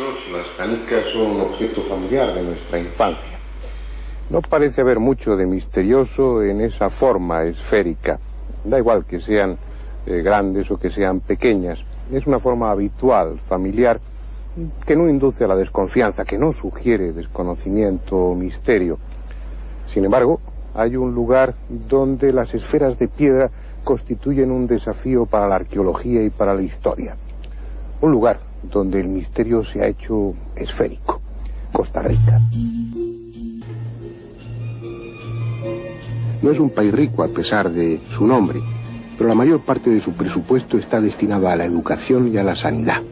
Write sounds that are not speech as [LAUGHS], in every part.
las canicas son un objeto familiar de nuestra infancia. No parece haber mucho de misterioso en esa forma esférica. Da igual que sean eh, grandes o que sean pequeñas. Es una forma habitual, familiar, que no induce a la desconfianza, que no sugiere desconocimiento o misterio. Sin embargo, hay un lugar donde las esferas de piedra constituyen un desafío para la arqueología y para la historia. Un lugar donde el misterio se ha hecho esférico. Costa Rica. No es un país rico a pesar de su nombre, pero la mayor parte de su presupuesto está destinada a la educación y a la sanidad.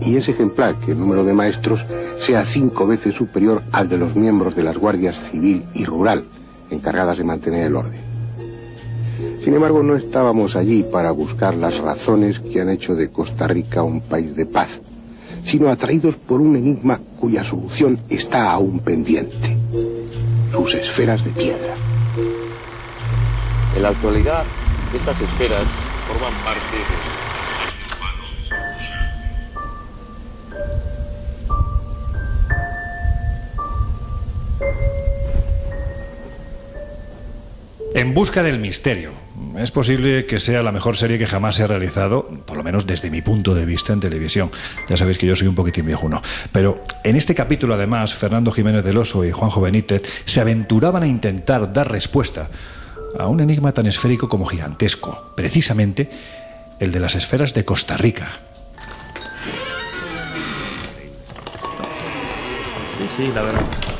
Y es ejemplar que el número de maestros sea cinco veces superior al de los miembros de las guardias civil y rural, encargadas de mantener el orden. Sin embargo, no estábamos allí para buscar las razones que han hecho de Costa Rica un país de paz, sino atraídos por un enigma cuya solución está aún pendiente. Sus esferas de piedra. En la actualidad, estas esferas forman parte de En busca del misterio. Es posible que sea la mejor serie que jamás se ha realizado, por lo menos desde mi punto de vista en televisión. Ya sabéis que yo soy un poquitín viejuno. Pero en este capítulo, además, Fernando Jiménez del Oso y Juanjo Benítez se aventuraban a intentar dar respuesta a un enigma tan esférico como gigantesco, precisamente el de las esferas de Costa Rica. Sí, sí, la verdad.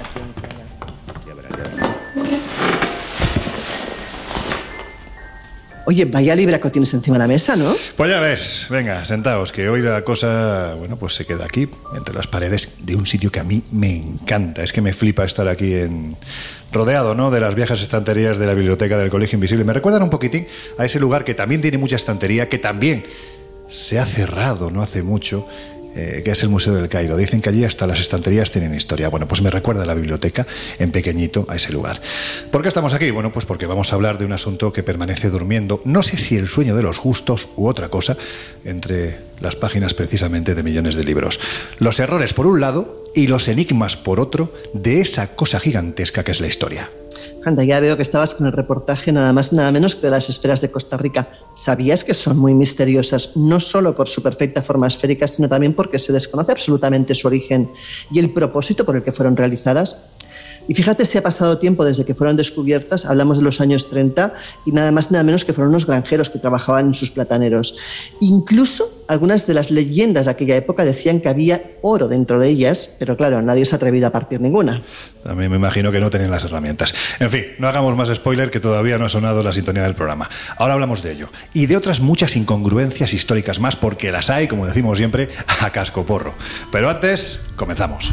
Oye, vaya libraco tienes encima de la mesa, ¿no? Pues ya ves, venga, sentaos, que hoy la cosa, bueno, pues se queda aquí, entre las paredes de un sitio que a mí me encanta. Es que me flipa estar aquí en rodeado, ¿no? De las viejas estanterías de la biblioteca del Colegio Invisible. Me recuerdan un poquitín a ese lugar que también tiene mucha estantería, que también se ha cerrado no hace mucho eh, que es el Museo del Cairo. Dicen que allí hasta las estanterías tienen historia. Bueno, pues me recuerda la biblioteca en pequeñito a ese lugar. ¿Por qué estamos aquí? Bueno, pues porque vamos a hablar de un asunto que permanece durmiendo, no sé si el sueño de los justos u otra cosa, entre las páginas precisamente de millones de libros. Los errores por un lado y los enigmas por otro de esa cosa gigantesca que es la historia. Anda, ya veo que estabas con el reportaje nada más nada menos que de las esferas de Costa Rica. ¿Sabías que son muy misteriosas, no solo por su perfecta forma esférica, sino también porque se desconoce absolutamente su origen y el propósito por el que fueron realizadas? Y fíjate si ha pasado tiempo desde que fueron descubiertas, hablamos de los años 30, y nada más nada menos que fueron unos granjeros que trabajaban en sus plataneros. Incluso algunas de las leyendas de aquella época decían que había oro dentro de ellas, pero claro, nadie se ha atrevido a partir ninguna. También me imagino que no tenían las herramientas. En fin, no hagamos más spoiler que todavía no ha sonado la sintonía del programa. Ahora hablamos de ello. Y de otras muchas incongruencias históricas más, porque las hay, como decimos siempre, a casco porro. Pero antes, comenzamos.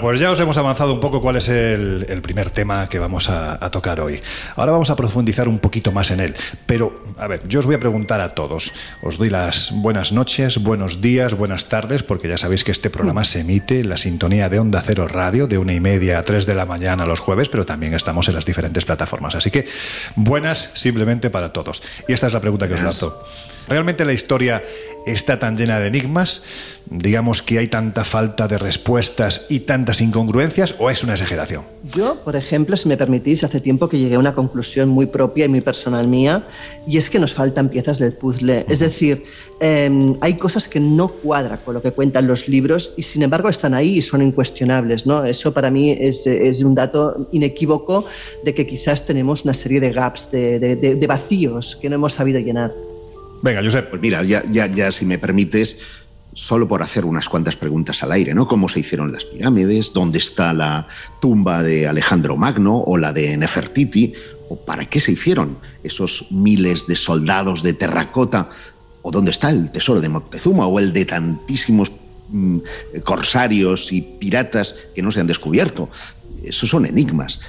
Bueno, pues ya os hemos avanzado un poco cuál es el, primer tema que vamos a, tocar hoy. Ahora vamos a profundizar un poquito más en él. Pero, a ver, yo os voy a preguntar a todos. Os doy las buenas noches, buenos días, buenas tardes, porque ya sabéis que este programa se emite en la sintonía de Onda Cero Radio de una y media a tres de la mañana los jueves, pero también estamos en las diferentes plataformas. Así que buenas simplemente para todos. Y esta es la pregunta que os lanzo. ¿Realmente la historia está tan llena de enigmas? Digamos que hay tanta falta de respuestas y tantas incongruencias o es una exageración? Yo, por ejemplo, si me permitís, hace tiempo que llegué a una conclusión muy propia y muy personal mía y es que nos faltan piezas del puzzle. Es decir, em, hay cosas que no cuadran con lo que cuentan los libros y sin embargo están ahí y son incuestionables. ¿no? Eso para mí es, es un dato inequívoco de que quizás tenemos una serie de gaps, de, de vacíos que no hemos sabido llenar. Venga, Josep. Pues mira, ya, ya, ya si me permites, solo por hacer unas cuantas preguntas al aire, ¿no? ¿Cómo se hicieron las pirámides? ¿Dónde está la tumba de Alejandro Magno o la de Nefertiti? ¿O para qué se hicieron esos miles de soldados de terracota? ¿O dónde está el tesoro de Moctezuma o el de tantísimos mm, corsarios y piratas que no se han descubierto? Esos son enigmas.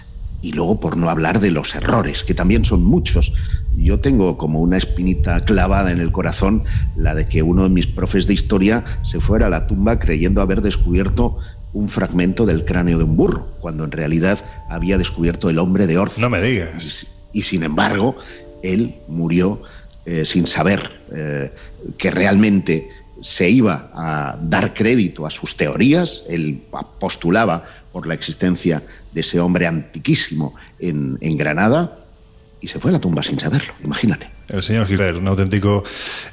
Y luego por no hablar de los errores, que también son muchos. Yo tengo como una espinita clavada en el corazón la de que uno de mis profes de historia se fuera a la tumba creyendo haber descubierto un fragmento del cráneo de un burro, cuando en realidad había descubierto el hombre de Orzo. No me digas. Y, sin embargo, él murió eh, sin saber eh, que realmente se iba a dar crédito a sus teorías, él postulaba por la existencia de ese hombre antiquísimo en, en Granada y se fue a la tumba sin saberlo, imagínate. El señor Hitler, un auténtico,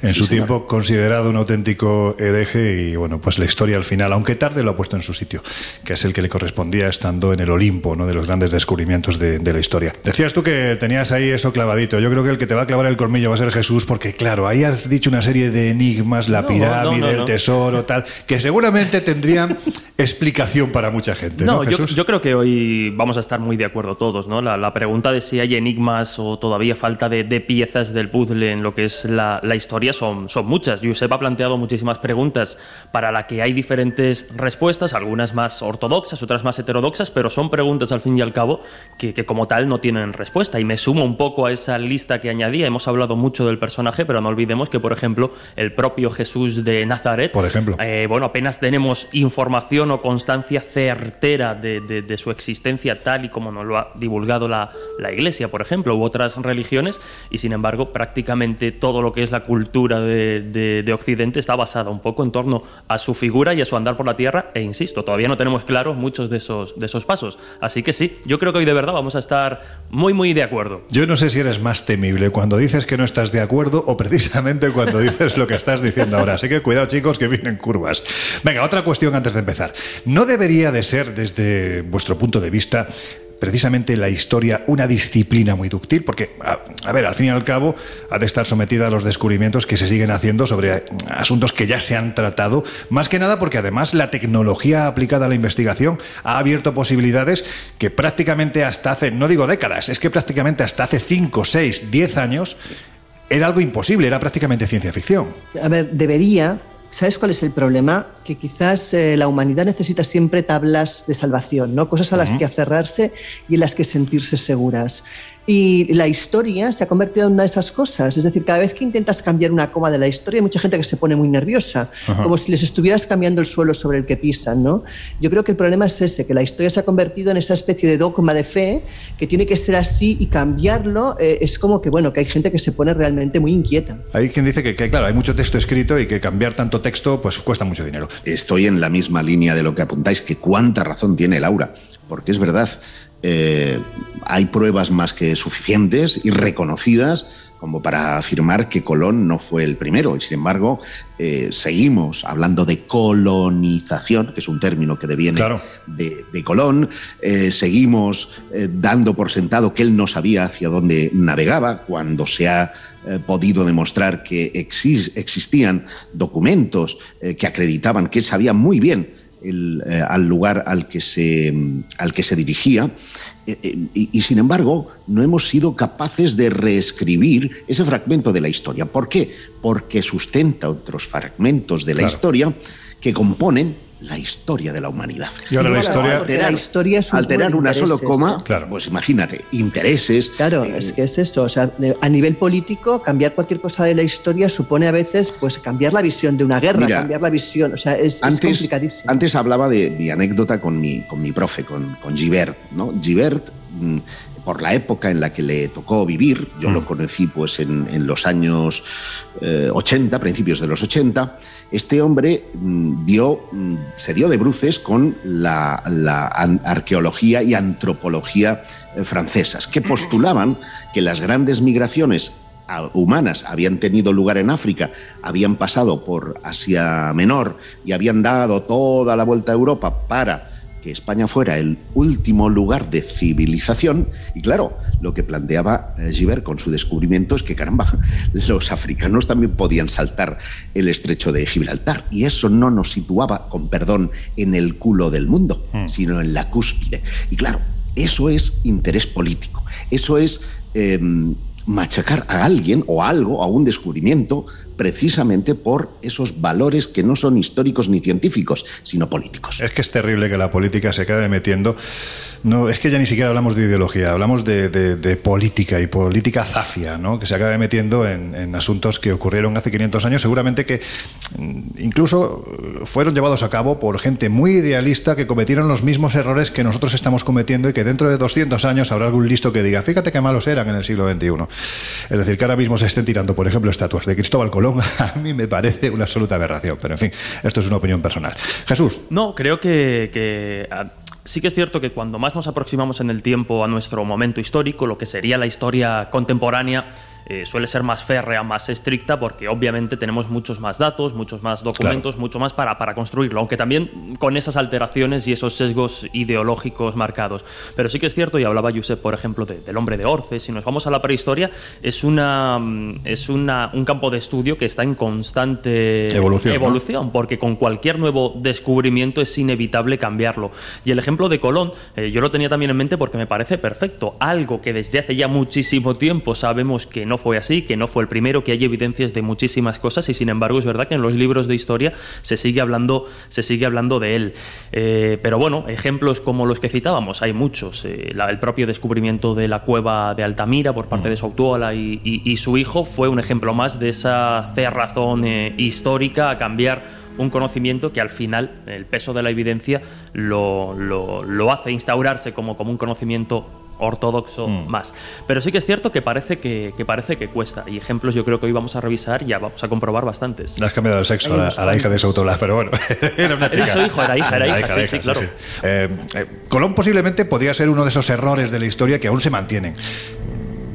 en su tiempo considerado un auténtico hereje y bueno, pues la historia al final, aunque tarde, lo ha puesto en su sitio, que es el que le correspondía estando en el Olimpo, ¿no? De los grandes descubrimientos de, la historia. Decías tú que tenías ahí eso clavadito. Yo creo que el que te va a clavar el colmillo va a ser Jesús, porque claro, ahí has dicho una serie de enigmas, la pirámide, el tesoro, tal, que seguramente tendrían [LAUGHS] explicación para mucha gente. No, Yo, creo que hoy vamos a estar muy de acuerdo todos, ¿no? La, pregunta de si hay enigmas o todavía falta de, de piezas del puzzle en lo que es la, historia son, son muchas. Josep ha planteado muchísimas preguntas para las que hay diferentes respuestas, algunas más ortodoxas, otras más heterodoxas, pero son preguntas al fin y al cabo que, como tal no tienen respuesta. Y me sumo un poco a esa lista que añadía. Hemos hablado mucho del personaje, pero no olvidemos que, por ejemplo, el propio Jesús de Nazaret, por ejemplo, eh, bueno, apenas tenemos información o constancia certera de, su existencia tal y como nos lo ha divulgado la, la Iglesia, por ejemplo, u otras religiones, y sin embargo, prácticamente todo lo que es la cultura de, Occidente está basada un poco en torno a su figura y a su andar por la tierra, e insisto, todavía no tenemos claros muchos de esos, de esos pasos. Así que sí, yo creo que hoy de verdad vamos a estar muy, muy de acuerdo. Yo no sé si eres más temible cuando dices que no estás de acuerdo o precisamente cuando [LAUGHS] dices lo que estás diciendo ahora. Así que cuidado chicos que vienen curvas. Venga, otra cuestión antes de empezar. ¿No debería de ser desde vuestro punto de vista precisamente la historia una disciplina muy dúctil, porque, a, ver, al fin y al cabo, ha de estar sometida a los descubrimientos que se siguen haciendo sobre asuntos que ya se han tratado, más que nada porque además la tecnología aplicada a la investigación ha abierto posibilidades que prácticamente hasta hace, no digo décadas, es que prácticamente hasta hace 5, 6, 10 años era algo imposible, era prácticamente ciencia ficción. A ver, debería, ¿Sabes cuál es el problema? Que quizás eh, la humanidad necesita siempre tablas de salvación, ¿no? Cosas a las que aferrarse y en las que sentirse seguras. Y la historia se ha convertido en una de esas cosas. Es decir, cada vez que intentas cambiar una coma de la historia, hay mucha gente que se pone muy nerviosa, como si les estuvieras cambiando el suelo sobre el que pisan. ¿no? Yo creo que el problema es ese, que la historia se ha convertido en esa especie de dogma de fe que tiene que ser así y cambiarlo eh, es como que, bueno, que hay gente que se pone realmente muy inquieta. Hay quien dice que, que, claro, hay mucho texto escrito y que cambiar tanto texto pues cuesta mucho dinero. Estoy en la misma línea de lo que apuntáis, que cuánta razón tiene Laura, porque es verdad. Eh, hay pruebas más que suficientes y reconocidas como para afirmar que Colón no fue el primero. Y sin embargo, eh, seguimos hablando de colonización, que es un término que deviene de, Colón. Eh, seguimos dando por sentado que él no sabía hacia dónde navegaba, cuando se ha podido demostrar que existían documentos que acreditaban que él sabía muy bien eh, al lugar al que se, al que se dirigía. Eh, eh, y, sin embargo, no hemos sido capaces de reescribir ese fragmento de la historia. ¿Por qué? Porque sustenta otros fragmentos de la historia que componen la historia de la humanidad. Y ahora la historia, alterar, la historia es un alterar una sola intereses, coma. Claro. pues imagínate, intereses. Claro, eh, es que es eso. O sea, a nivel político, cambiar cualquier cosa de la historia supone a veces pues cambiar la visión de una guerra, Mira, cambiar la visión. O sea, es, complicadísimo. antes hablaba de mi anécdota con mi, con mi profe, con, con Givert. ¿no? Givert, mm, por la época en la que le tocó vivir, yo Mm. lo conocí pues, en, en los años eh, 80, principios de los 80, este hombre mm, dio, mm, se dio de bruces con la, arqueología y antropología eh, francesas, que postulaban que las grandes migraciones a- humanas habían tenido lugar en África, habían pasado por Asia Menor y habían dado toda la vuelta a Europa para que España fuera el último lugar de civilización. Y claro, lo que planteaba eh, Givert con su descubrimiento es que, caramba, [LAUGHS] los africanos también podían saltar el estrecho de Gibraltar. Y eso no nos situaba, con perdón, en el culo del mundo, sino en la cúspide. Y claro, eso es interés político. Eso es eh, machacar a alguien o a algo, a un descubrimiento, precisamente por esos valores que no son históricos ni científicos, sino políticos. Es que es terrible que la política se acabe metiendo. No, es que ya ni siquiera hablamos de ideología, hablamos de, política y política zafia, ¿no? que se acabe metiendo en, en asuntos que ocurrieron hace 500 años, seguramente que mm, incluso eh, fueron llevados a cabo por gente muy idealista que cometieron los mismos errores que nosotros estamos cometiendo y que dentro de 200 años habrá algún listo que diga, fíjate qué malos eran en el siglo XXI. Es decir, que ahora mismo se estén tirando, por ejemplo, estatuas de Cristóbal Colón, [LAUGHS] a mí me parece una absoluta aberración, pero en fin, esto es una opinión personal. Jesús, No, creo que, que, ah, sí que es cierto que cuando más nos aproximamos en el tiempo a nuestro momento histórico, lo que sería la historia contemporánea, eh, suele ser más férrea, más estricta, porque obviamente tenemos muchos más datos, muchos más documentos, mucho más para, para construirlo, aunque también con esas alteraciones y esos sesgos ideológicos marcados. Pero sí que es cierto, y hablaba Josep, por ejemplo, de- del hombre de Orce, si nos vamos a la prehistoria, es, una, mm, es una, un campo de estudio que está en constante Evolución, ¿no? evolución, porque con cualquier nuevo descubrimiento es inevitable cambiarlo. Y el ejemplo de Colón, eh, yo lo tenía también en mente porque me parece perfecto. Algo que desde hace ya muchísimo tiempo sabemos que no fue así, que no fue el primero, que hay evidencias de muchísimas cosas y sin embargo es verdad que en los libros de historia se sigue hablando, se sigue hablando de él. Eh, pero bueno, ejemplos como los que citábamos, hay muchos. Eh, el propio descubrimiento de la cueva de Altamira por parte de Sautuola y- y su hijo fue un ejemplo más de esa cerrazón eh, histórica a cambiar un conocimiento que al final el peso de la evidencia lo, lo- lo hace instaurarse como, como un conocimiento ortodoxo más. Pero sí que es cierto que parece que, que parece que cuesta. Y ejemplos yo creo que hoy vamos a revisar y ya vamos a comprobar bastantes. Le has cambiado el sexo a la, a la hija de. Sautola, pero bueno, [LAUGHS] era una chica. dicho hijo, era hija, era La hija, sí, sí, claro. Eh, eh, Colón posiblemente podría ser uno de esos errores de la historia que aún se mantienen.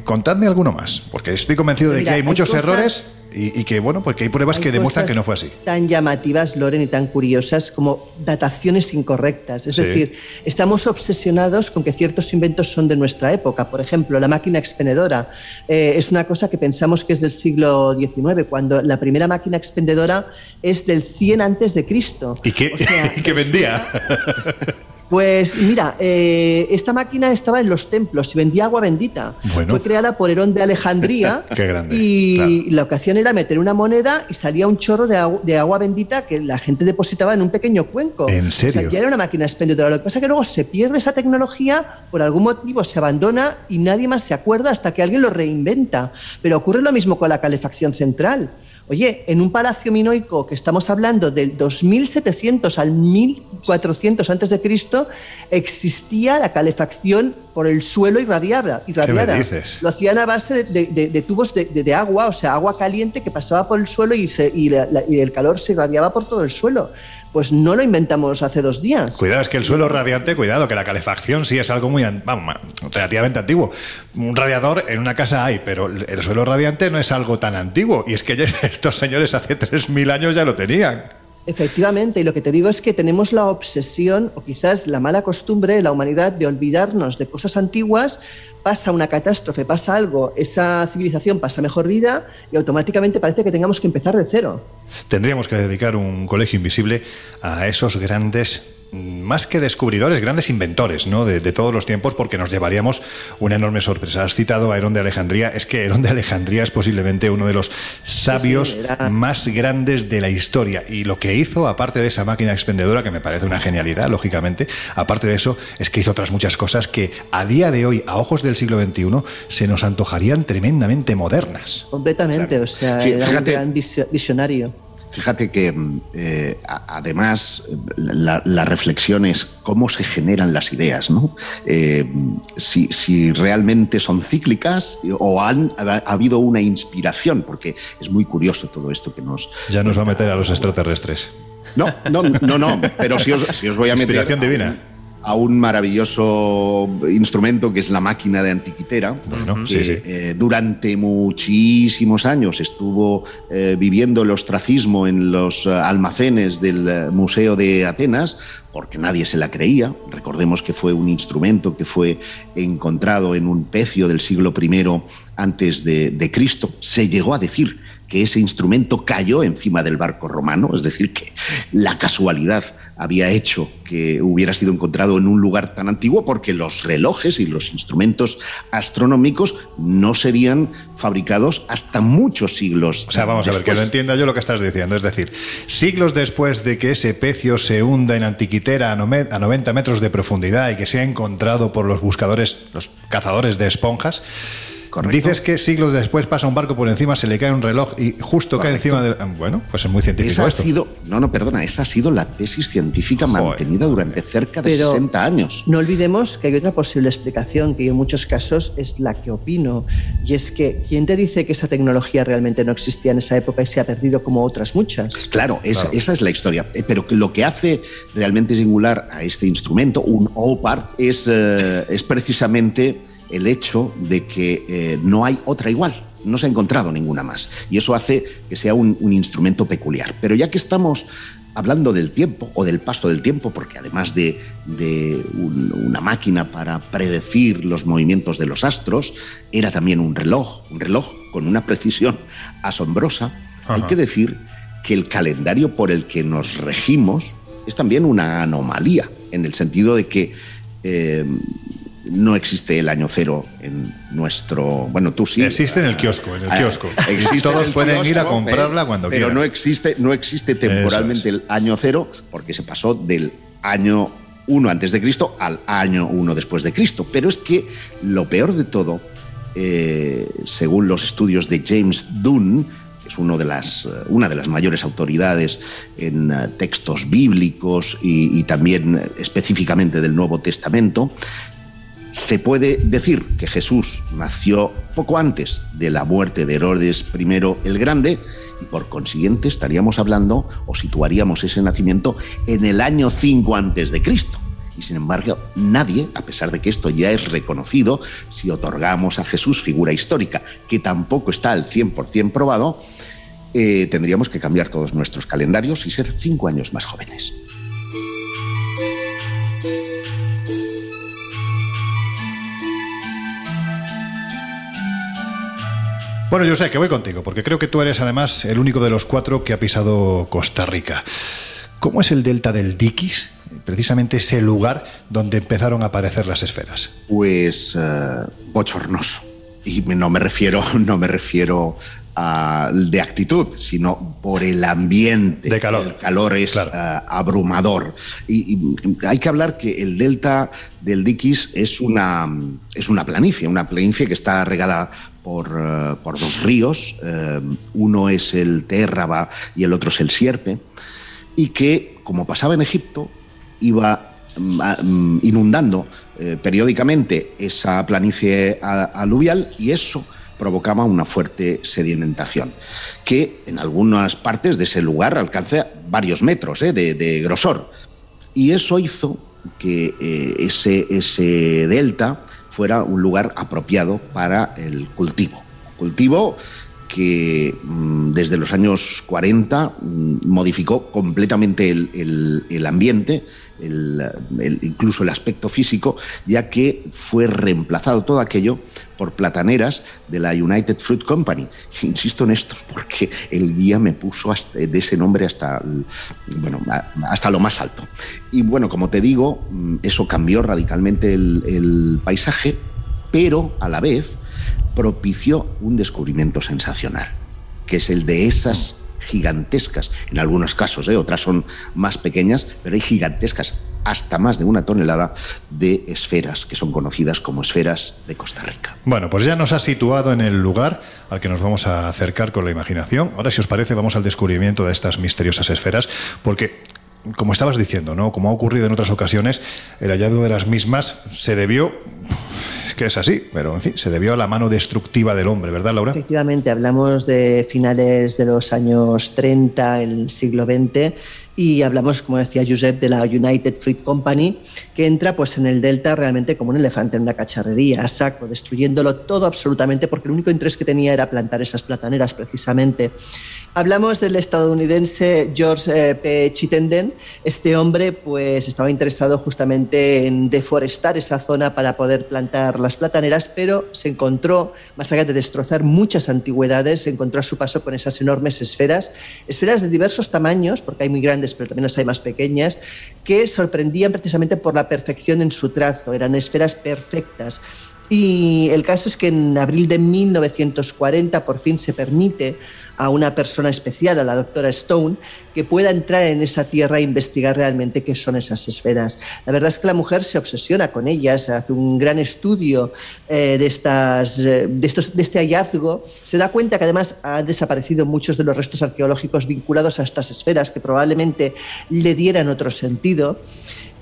Contadme alguno más, porque estoy convencido de Mira, que hay hay muchos cosas- errores y, y que, bueno, pues que hay pruebas que demuestran que no fue así. Tan llamativas, Loren, y tan curiosas como dataciones incorrectas. Es Sí. decir, estamos obsesionados con que ciertos inventos son de nuestra época. Por ejemplo, la máquina expendedora eh, es una cosa que pensamos que es del siglo XIX, cuando la primera máquina expendedora es del 100 antes de Cristo. ¿Y qué, O sea, [LAUGHS] y qué vendía? [LAUGHS] Pues mira, eh, esta máquina estaba en los templos y vendía agua bendita. Bueno. Fue creada por Herón de Alejandría. [LAUGHS] Qué grande, Y lo que hacían era meter una moneda y salía un chorro de, agu- de agua bendita que la gente depositaba en un pequeño cuenco. ¿En O serio? sea, ya era una máquina expendedora. Lo que pasa es que luego se pierde esa tecnología, por algún motivo se abandona y nadie más se acuerda hasta que alguien lo reinventa. Pero ocurre lo mismo con la calefacción central. Oye, en un palacio minoico que estamos hablando del 2700 al 1400 antes de Cristo existía la calefacción por el suelo irradiada. irradiada. dices? Lo hacían a base de, de- de- de tubos de, de- de agua, o sea, agua caliente que pasaba por el suelo y, se- y la- la- y el calor se irradiaba por todo el suelo. Pues no lo inventamos hace dos días. Cuidado, es que el suelo radiante, cuidado, que la calefacción sí es algo muy, vamos, relativamente antiguo. Un radiador en una casa hay, pero el el suelo radiante no es algo tan antiguo. Y es que [LAUGHS] estos señores hace 3.000 años ya lo tenían. Efectivamente, y lo que te digo es que tenemos la obsesión o quizás la mala costumbre de la humanidad de olvidarnos de cosas antiguas, pasa una catástrofe, pasa algo, esa civilización pasa mejor vida y automáticamente parece que tengamos que empezar de cero. Tendríamos que dedicar un colegio invisible a esos grandes más que descubridores, grandes inventores ¿no? de, todos los tiempos, porque nos llevaríamos una enorme sorpresa. Has citado a Herón de Alejandría. Es que Herón de Alejandría es posiblemente uno de los sabios más grandes de la historia. Y lo que hizo, aparte de esa máquina expendedora, que me parece una genialidad, lógicamente, aparte de eso, es que hizo otras muchas cosas que a día de hoy, a ojos del siglo XXI, se nos antojarían tremendamente modernas. Completamente, o sea, era un gran visionario. Fíjate que mm, eh, además la, reflexión es cómo se generan las ideas, ¿no? Eh, si, realmente son cíclicas o han ha, habido una inspiración, porque es muy curioso todo esto que nos... Ya nos va a meter a los extraterrestres. No, no, no, no, pero si os, si os voy a meter... Inspiración divina a un maravilloso instrumento que es la máquina de antiquitera, que eh, durante muchísimos años estuvo eh, viviendo el ostracismo en los eh, almacenes del Museo de Atenas, porque nadie se la creía. Recordemos que fue un instrumento que fue encontrado en un pecio del siglo I antes de Cristo. Se llegó a decir que ese instrumento cayó encima del barco romano, es decir, que la casualidad había hecho que hubiera sido encontrado en un lugar tan antiguo porque los relojes y los instrumentos astronómicos no serían fabricados hasta muchos siglos. O sea, vamos a ver, que lo entienda yo lo que estás diciendo. Es decir, siglos después de que ese pecio se hunda en Antiquitera a 90 metros de profundidad y que sea encontrado por los buscadores, los cazadores de esponjas, Dices que siglos después pasa un barco por encima, se le cae un reloj y justo cae encima del. Ah, bueno, pues es muy científico. Esa ha sido, no, no, perdona, esa ha sido la tesis científica mantenida durante cerca de 60 años. No olvidemos que hay otra posible explicación, que en muchos casos es la que opino, y es que ¿quién te dice que esa tecnología realmente no existía en esa época y se ha perdido como otras muchas? Claro, esa, es la historia. Eh, pero lo que hace realmente singular a este instrumento, un OPART, es, eh, es precisamente el hecho de que eh, no hay otra igual, no se ha encontrado ninguna más. Y eso hace que sea un, instrumento peculiar. Pero ya que estamos hablando del tiempo o del paso del tiempo, porque además de, una máquina para predecir los movimientos de los astros, era también un reloj, un reloj con una precisión asombrosa, hay que decir que el calendario por el que nos regimos es también una anomalía, en el sentido de que eh, no existe el año cero en nuestro. Bueno, tú sí. Existe en el kiosco, en el ah, kiosco. [LAUGHS] Todos pueden ir a comprarla cuando quieran. Pero no existe, no existe temporalmente el año cero porque se pasó del año 1 antes de Cristo al año 1 después de Cristo. Pero es que lo peor de todo, eh, según los estudios de James Dunn, que es uno de las, una de las mayores autoridades en eh, textos bíblicos y, también específicamente del Nuevo Testamento, se puede decir que Jesús nació poco antes de la muerte de Herodes I el Grande y por consiguiente estaríamos hablando o situaríamos ese nacimiento en el año 5 antes de Cristo. Y sin embargo, nadie, a pesar de que esto ya es reconocido, si otorgamos a Jesús figura histórica, que tampoco está al 100% probado, eh, tendríamos que cambiar todos nuestros calendarios y ser cinco años más jóvenes. Bueno, yo sé que voy contigo, porque creo que tú eres además el único de los cuatro que ha pisado Costa Rica. ¿Cómo es el delta del Diquis? Precisamente ese lugar donde empezaron a aparecer las esferas. Pues uh, bochornoso. Y no me refiero, [LAUGHS] no me refiero a, de actitud, sino por el ambiente. De calor. El calor es eh, abrumador. Y, hay que hablar que el delta del Diquis es una, es una planicie, una planicie que está regada eh, por, dos ríos, eh, uno es el Térraba y el otro es el Sierpe, y que, como pasaba en Egipto, iba mm, mm, inundando eh, periódicamente esa planicie aluvial y eso provocaba una fuerte sedimentación, que en algunas partes de ese lugar alcanza varios metros de, grosor. Y eso hizo que ese, ese delta fuera un lugar apropiado para el cultivo. Cultivo que mm, desde los años 40 mm, modificó completamente el, ambiente, incluso el aspecto físico, ya que fue reemplazado todo aquello por plataneras de la United Fruit Company. [LAUGHS] Insisto en esto porque el día me puso de ese nombre hasta, bueno, hasta lo más alto. Y bueno, como te digo, mm, eso cambió radicalmente el paisaje, pero a la vez propició un descubrimiento sensacional, que es el de esas gigantescas, en algunos casos, ¿eh? otras son más pequeñas, pero hay gigantescas, hasta más de una tonelada de esferas, que son conocidas como esferas de Costa Rica. Bueno, pues ya nos ha situado en el lugar al que nos vamos a acercar con la imaginación. Ahora, si os parece, vamos al descubrimiento de estas misteriosas esferas, porque como estabas diciendo, ¿no? Como ha ocurrido en otras ocasiones, el hallazgo de las mismas se debió que es así, pero en fin, se debió a la mano destructiva del hombre, ¿verdad, Laura? Efectivamente, hablamos de finales de los años 30, el siglo XX, y hablamos, como decía Josep, de la United Fruit Company, que entra pues, en el Delta realmente como un elefante en una cacharrería, a saco, destruyéndolo todo absolutamente, porque el único interés que tenía era plantar esas plataneras precisamente. Hablamos del estadounidense George eh, P. Chittenden. Este hombre pues, estaba interesado justamente en deforestar esa zona para poder plantar las plataneras, pero se encontró, más allá de destrozar muchas antigüedades, se encontró a su paso con esas enormes esferas, esferas de diversos tamaños, porque hay muy grandes, pero también las hay más pequeñas, que sorprendían precisamente por la perfección en su trazo, eran esferas perfectas. Y el caso es que en abril de 1940 por fin se permite a una persona especial, a la doctora Stone, que pueda entrar en esa tierra e investigar realmente qué son esas esferas. La verdad es que la mujer se obsesiona con ellas, hace un gran estudio eh, de, estas, eh, de, estos, de este hallazgo, se da cuenta que además han desaparecido muchos de los restos arqueológicos vinculados a estas esferas que probablemente le dieran otro sentido.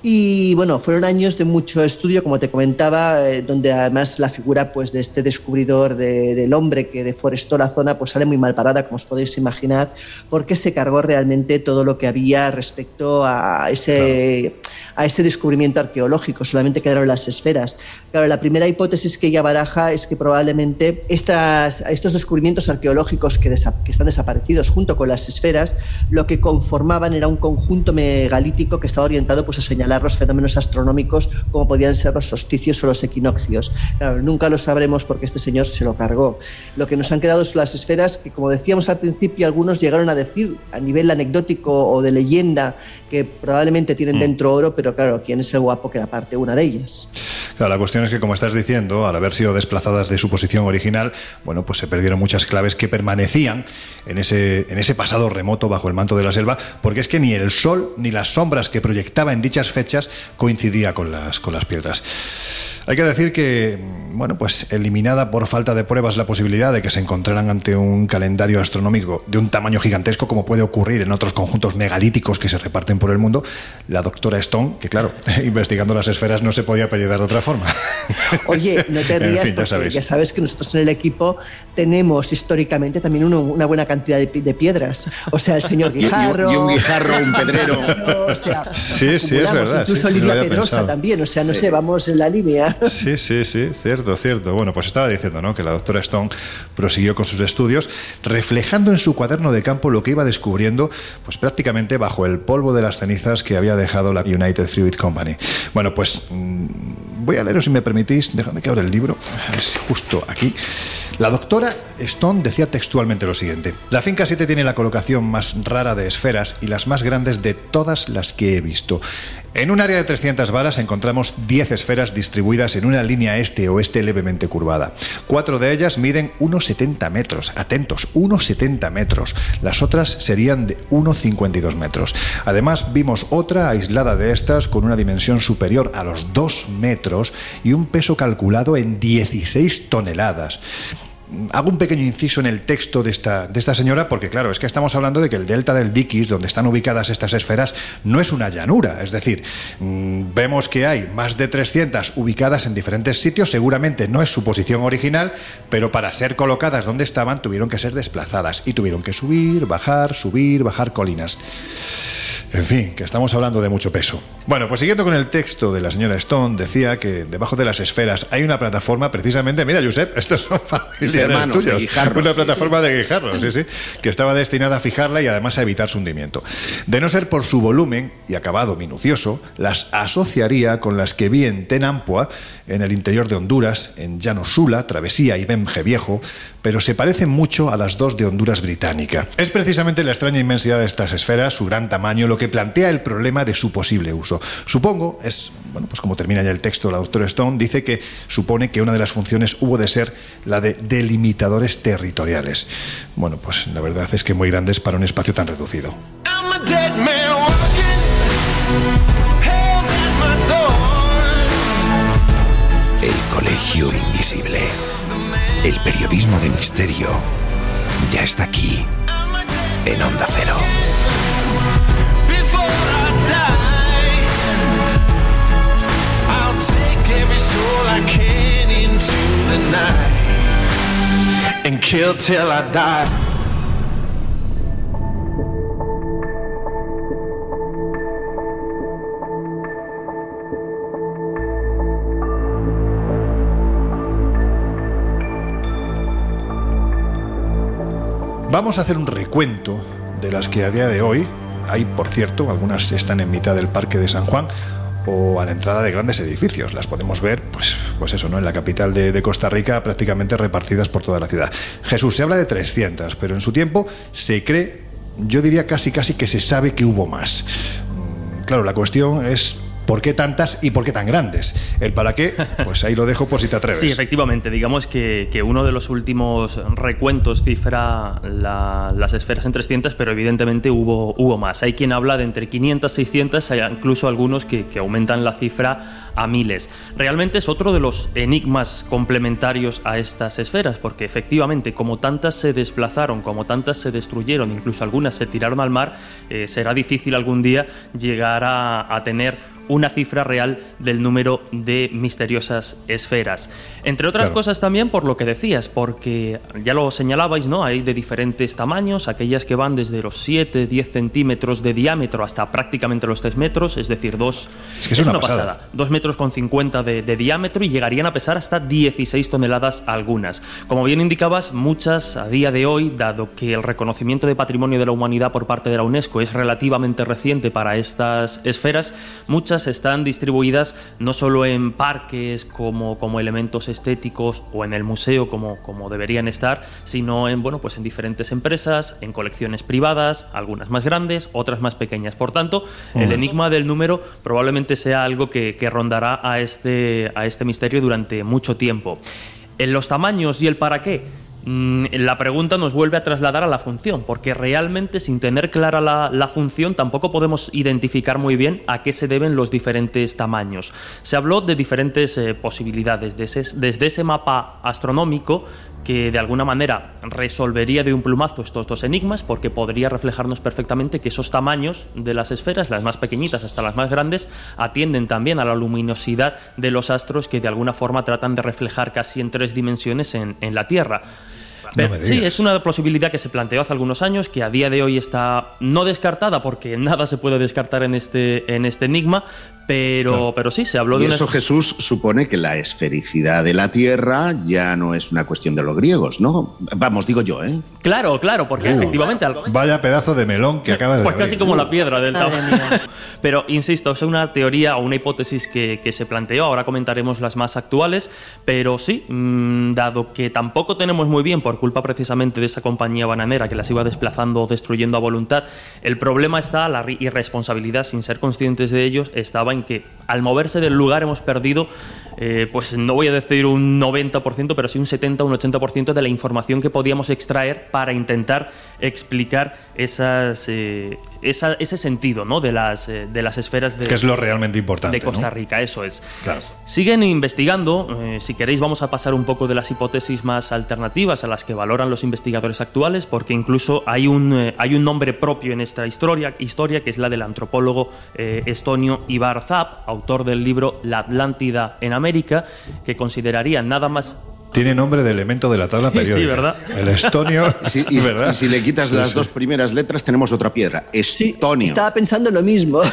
Y bueno, fueron años de mucho estudio, como te comentaba, eh, donde además la figura pues, de este descubridor del hombre que deforestó la zona pues, sale muy mal parada, como os podéis imaginar, porque se cargó realmente todo lo que había respecto a ese, a ese descubrimiento arqueológico, solamente quedaron las esferas. Claro, la primera hipótesis que ella baraja es que probablemente estas, estos descubrimientos arqueológicos que, que están desaparecidos junto con las esferas, lo que conformaban era un conjunto megalítico que estaba orientado pues, a señalar los fenómenos astronómicos como podían ser los solsticios o los equinoccios. Claro, nunca lo sabremos porque este señor se lo cargó. Lo que nos han quedado son las esferas que, como decíamos al principio, algunos llegaron a decir a nivel anecdótico o de leyenda que probablemente tienen mm. dentro oro, pero claro, ¿quién es el guapo que era parte una de ellas? Claro, la cuestión es que, como estás diciendo, al haber sido desplazadas de su posición original, bueno, pues se perdieron muchas claves que permanecían en ese, en ese pasado remoto bajo el manto de la selva, porque es que ni el sol ni las sombras que proyectaba en dichas fechas coincidía con las, con las piedras. Hay que decir que, bueno, pues eliminada por falta de pruebas la posibilidad de que se encontraran ante un calendario astronómico de un tamaño gigantesco, como puede ocurrir en otros conjuntos megalíticos que se reparten por el mundo, la doctora Stone, que claro, [LAUGHS] investigando las esferas no se podía apellidar de otra forma. [LAUGHS] Oye, no te rías, porque ya, sabes que nosotros en el equipo tenemos históricamente también una buena cantidad de, piedras. O sea, el señor [LAUGHS] Guijarro. Y, un guijarro, un pedrero. o sea, sí, sí, es verdad. Incluso Lidia Pedrosa también, o sea, no sé, vamos en la línea. Sí, sí, sí, cierto, cierto. Bueno, pues estaba diciendo, ¿no? Que la doctora Stone prosiguió con sus estudios, reflejando en su cuaderno de campo lo que iba descubriendo, pues prácticamente bajo el polvo de las cenizas que había dejado la United Fruit Company. Bueno, pues mm, voy a leeros si me permitís, déjame que abra el libro, es justo aquí. La doctora Stone decía textualmente lo siguiente: La finca 7 tiene la colocación más rara de esferas y las más grandes de todas las que he visto. En un área de 300 varas encontramos 10 esferas distribuidas en una línea este-oeste levemente curvada. Cuatro de ellas miden 1,70 metros. Atentos, 1,70 metros. Las otras serían de 1,52 metros. Además, vimos otra aislada de estas con una dimensión superior a los 2 metros y un peso calculado en 16 toneladas hago un pequeño inciso en el texto de esta, de esta señora, porque claro, es que estamos hablando de que el delta del Dikis, donde están ubicadas estas esferas, no es una llanura. Es decir, mm, vemos que hay más de 300 ubicadas en diferentes sitios, seguramente no es su posición original, pero para ser colocadas donde estaban tuvieron que ser desplazadas y tuvieron que subir, bajar, subir, bajar colinas. En fin, que estamos hablando de mucho peso. Bueno, pues siguiendo con el texto de la señora Stone, decía que debajo de las esferas hay una plataforma precisamente, mira, Josep, [LAUGHS] estos son familiares tuyos. una plataforma de guijarros, sí, sí, que estaba destinada a fijarla y además a evitar su hundimiento. De no ser por su volumen y acabado minucioso, las asociaría con las que vi en Tenampua, en el interior de Honduras, en Llano Sula, Travesía y Bemge Viejo, pero se parecen mucho a las dos de Honduras británica. Es precisamente la extraña inmensidad de estas esferas, su gran tamaño, lo que plantea el problema de su posible uso. Supongo, es, bueno, pues como termina ya el texto la doctora Stone, dice que supone que una de las funciones hubo de ser la de delimitadores territoriales. Bueno, pues la verdad es que muy grandes para un espacio tan reducido. El Colegio Invisible. El periodismo de misterio ya está aquí, en Onda Cero. And kill I die. Vamos a hacer un recuento de las que a día de hoy hay, por cierto, algunas están en mitad del Parque de San Juan o a la entrada de grandes edificios. Las podemos ver, pues, pues eso, ¿no? En la capital de, Costa Rica, prácticamente repartidas por toda la ciudad. Jesús, se habla de 300, pero en su tiempo se cree, yo diría casi casi que se sabe que hubo más. Mm, claro, la cuestión es ¿Por qué tantas y por qué tan grandes? El para qué, pues ahí lo dejo por si te [LAUGHS] atreves. Sí, efectivamente. Digamos que, uno de los últimos recuentos cifra las esferas en 300, pero evidentemente hubo, hubo más. Hay quien habla de entre 500, 600, hay incluso algunos que, que aumentan la cifra a miles. Realmente es otro de los enigmas complementarios a estas esferas, porque efectivamente, como tantas se desplazaron, como tantas se destruyeron, incluso algunas se tiraron al mar, eh, será difícil algún día llegar a, a tener una cifra real del número de misteriosas esferas. Entre otras cosas también por lo que decías, porque ya lo señalabais, ¿no? Hay de diferentes tamaños, aquellas que van desde los 7, 10 centímetros de diámetro hasta prácticamente los 3 metros, es decir, dos... Es que es, una, pasada. Metros con 50 de, de diámetro y llegarían a pesar hasta 16 toneladas algunas. Como bien indicabas, muchas a día de hoy, dado que el reconocimiento de patrimonio de la humanidad por parte de la UNESCO es relativamente reciente para estas esferas, muchas están distribuidas no solo en parques como, como elementos estéticos o en el museo como, como deberían estar, sino en, bueno, pues en diferentes empresas, en colecciones privadas, algunas más grandes, otras más pequeñas. Por tanto, el enigma del número probablemente sea algo que, que rondará a este, a este misterio durante mucho tiempo. En los tamaños y el para qué, la pregunta nos vuelve a trasladar a la función, porque realmente sin tener clara la, función tampoco podemos identificar muy bien a qué se deben los diferentes tamaños. Se habló de diferentes eh, posibilidades, desde ese mapa astronómico que de alguna manera resolvería de un plumazo estos dos enigmas, porque podría reflejarnos perfectamente que esos tamaños de las esferas, las más pequeñitas hasta las más grandes, atienden también a la luminosidad de los astros que de alguna forma tratan de reflejar casi en tres dimensiones en, en la Tierra sí, es una posibilidad que se planteó hace algunos años, que a día de hoy está no descartada, porque [LAUGHS] nada se puede descartar en este, en este enigma, pero, pero sí, se habló de... Y eso Jesús supone que la esfericidad de la Tierra ya no es una cuestión de los griegos, ¿no? Vamos, digo yo, ¿eh? Claro, claro, porque uh. efectivamente... Vaya pedazo de melón que acabas de Pues casi como la piedra del [LAUGHS] Pero, insisto, es una teoría o una hipótesis que, que, se planteó, ahora comentaremos las más actuales, pero sí, mm, dado que tampoco tenemos muy bien, por culpa precisamente de esa compañía bananera que las iba desplazando o destruyendo a voluntad, el problema está, la irresponsabilidad, sin ser conscientes de ellos, estaba en que al moverse del lugar hemos perdido, eh, pues no voy a decir un 90%, pero sí un 70, un 80% de la información que podíamos extraer para intentar explicar esas, eh, ese sentido ¿no? de, las, eh, de las esferas de, que es lo realmente importante, de Costa Rica. Eso es. Siguen investigando. si queréis, vamos a pasar un poco de las hipótesis más alternativas a las que valoran los investigadores actuales, porque incluso hay un, hay un nombre propio en esta historia, historia, que es la del antropólogo estonio Ibar Zap, autor del libro La Atlántida en América, que consideraría nada más tiene nombre de elemento de la tabla periódica. Sí, ¿verdad? El estonio. [LAUGHS] y, ¿verdad? si le quitas las dos primeras letras, tenemos otra piedra. Estonio. estaba pensando lo mismo. [LAUGHS]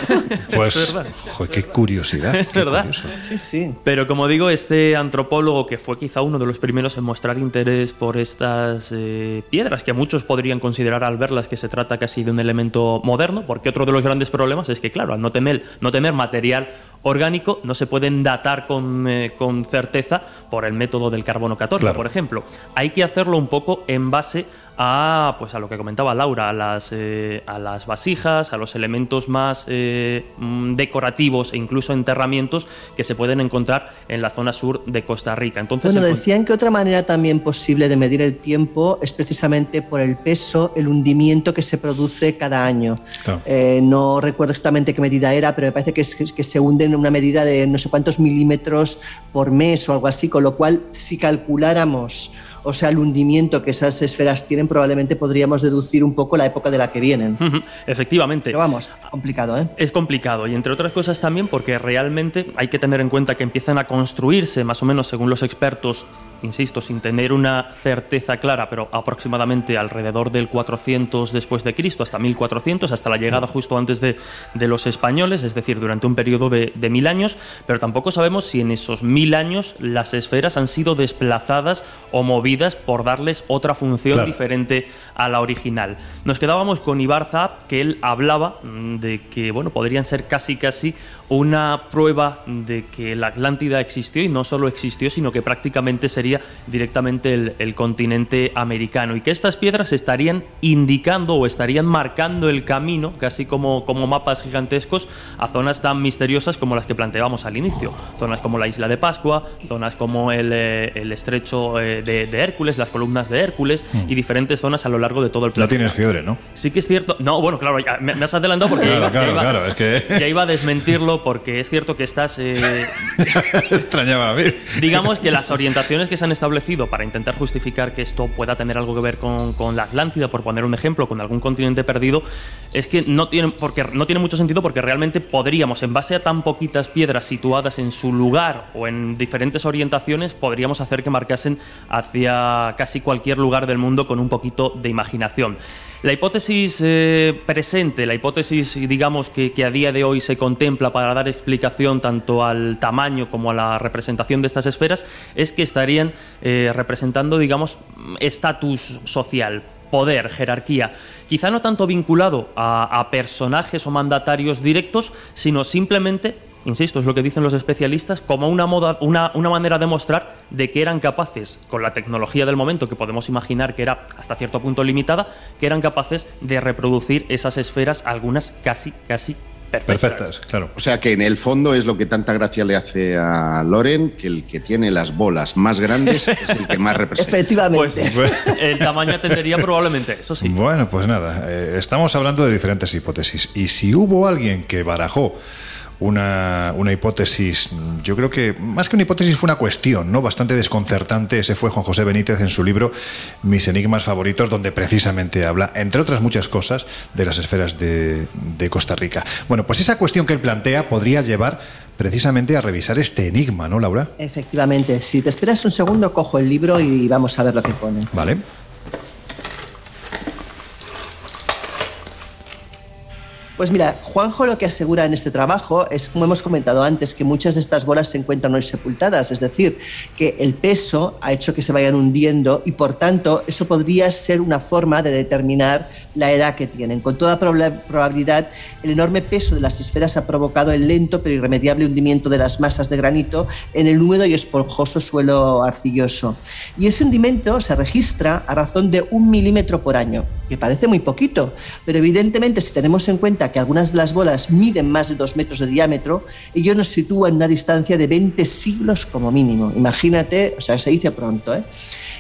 Pues, joder, qué curiosidad. Es verdad. Sí, sí. Pero como digo, este antropólogo que fue quizá uno de los primeros en mostrar interés por estas eh, piedras, que muchos podrían considerar al verlas que se trata casi de un elemento moderno, porque otro de los grandes problemas es que, claro, al no tener, no tener material orgánico, no se pueden datar con, eh, con certeza por el método del carbono 14, por ejemplo. Hay que hacerlo un poco en base a, pues a lo que comentaba Laura, a las, eh, a las vasijas, a los elementos más eh, mm, decorativos e incluso enterramientos que se pueden encontrar en la zona sur de Costa Rica. Entonces, bueno, decían que otra manera también posible de medir el tiempo es precisamente por el peso, el hundimiento que se produce cada año. Eh, no recuerdo exactamente qué medida era, pero me parece que, que se hunde en una medida de no sé cuántos milímetros por mes o algo así, con lo cual si calculáramos o sea, el hundimiento que esas esferas tienen, probablemente podríamos deducir un poco la época de la que vienen. Efectivamente. Pero vamos, complicado, ¿eh? Es complicado, y entre otras cosas también porque realmente hay que tener en cuenta que empiezan a construirse, más o menos según los expertos, insisto, sin tener una certeza clara, pero aproximadamente alrededor del 400 después de Cristo, hasta 1400, hasta la llegada justo antes de, los españoles, es decir, durante un periodo de, mil años, pero tampoco sabemos si en esos mil años las esferas han sido desplazadas o movidas por darles otra función diferente a la original. Nos quedábamos con Ibar que él hablaba de que, bueno, podrían ser casi casi una prueba de que la Atlántida existió y no solo existió, sino que prácticamente sería directamente el, continente americano y que estas piedras estarían indicando o estarían marcando el camino, casi como, como mapas gigantescos, a zonas tan misteriosas como las que planteábamos al inicio. Zonas como la isla de Pascua, zonas como el, eh, estrecho eh, de, Hércules, las columnas de Hércules y mm. diferentes zonas a lo largo de todo el planeta. No tienes fiebre, ¿no? Sí que es cierto. No, bueno, claro, me, has adelantado porque [LAUGHS] ya, iba, a desmentirlo porque es cierto que estás... Eh, [LAUGHS] Extrañaba a mí. Digamos que las orientaciones que han establecido para intentar justificar que esto pueda tener algo que ver con, con la Atlántida, por poner un ejemplo, con algún continente perdido, es que no tiene, porque, no tiene mucho sentido porque realmente podríamos, en base a tan poquitas piedras situadas en su lugar o en diferentes orientaciones, podríamos hacer que marcasen hacia casi cualquier lugar del mundo con un poquito de imaginación. La hipótesis eh, presente, la hipótesis, digamos, que, a día de hoy se contempla para dar explicación tanto al tamaño como a la representación de estas esferas, es que estarían eh, representando, digamos, estatus social, poder, jerarquía, quizá no tanto vinculado a, personajes o mandatarios directos, sino simplemente insisto, es lo que dicen los especialistas, como una, moda, una, una, manera de mostrar de que eran capaces, con la tecnología del momento, que podemos imaginar que era hasta cierto punto limitada, que eran capaces de reproducir esas esferas, algunas casi, casi Perfectas. claro. O sea que en el fondo es lo que tanta gracia le hace a Loren, que el que tiene las bolas más grandes [LAUGHS] es el que más representa. Efectivamente. Pues, el tamaño tendría probablemente, eso sí. Bueno, pues nada, eh, estamos hablando de diferentes hipótesis. Y si hubo alguien que barajó una, una, hipótesis, yo creo que más que una hipótesis fue una cuestión, ¿no? Bastante desconcertante. Ese fue Juan José Benítez en su libro Mis enigmas favoritos, donde precisamente habla, entre otras muchas cosas, de las esferas de, de Costa Rica. Bueno, pues esa cuestión que él plantea podría llevar precisamente a revisar este enigma, ¿no, Laura? Efectivamente. Si te esperas un segundo, cojo el libro y vamos a ver lo que pone. Vale. Pues mira, Juanjo lo que asegura en este trabajo es, como hemos comentado antes, que muchas de estas bolas se encuentran hoy sepultadas, es decir, que el peso ha hecho que se vayan hundiendo y por tanto eso podría ser una forma de determinar la edad que tienen. Con toda probabilidad, el enorme peso de las esferas ha provocado el lento pero irremediable hundimiento de las masas de granito en el húmedo y esponjoso suelo arcilloso. Y ese hundimiento se registra a razón de un milímetro por año, que parece muy poquito, pero evidentemente si tenemos en cuenta que algunas de las bolas miden más de dos metros de diámetro, ello nos sitúa en una distancia de 20 siglos como mínimo. Imagínate, o sea, se dice pronto, ¿eh?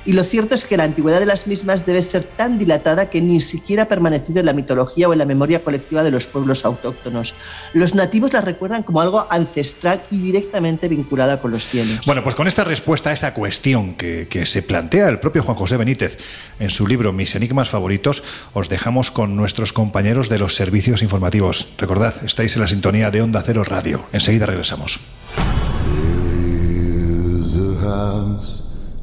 Y lo cierto es que la antigüedad de las mismas debe ser tan dilatada que ni siquiera ha permanecido en la mitología o en la memoria colectiva de los pueblos autóctonos. Los nativos la recuerdan como algo ancestral y directamente vinculada con los cielos. Bueno, pues con esta respuesta a esa cuestión que, que se plantea el propio Juan José Benítez en su libro Mis enigmas favoritos, os dejamos con nuestros compañeros de los servicios informativos. Recordad, estáis en la sintonía de Onda Cero Radio. Enseguida regresamos.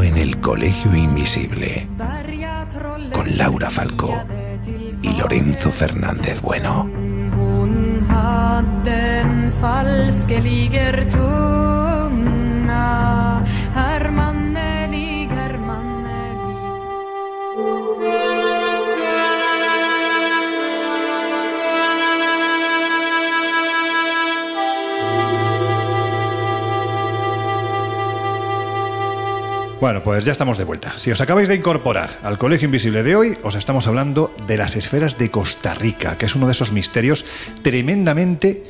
en el Colegio Invisible con Laura Falcó y Lorenzo Fernández Bueno. Bueno, pues ya estamos de vuelta. Si os acabáis de incorporar al Colegio Invisible de hoy, os estamos hablando de las esferas de Costa Rica, que es uno de esos misterios tremendamente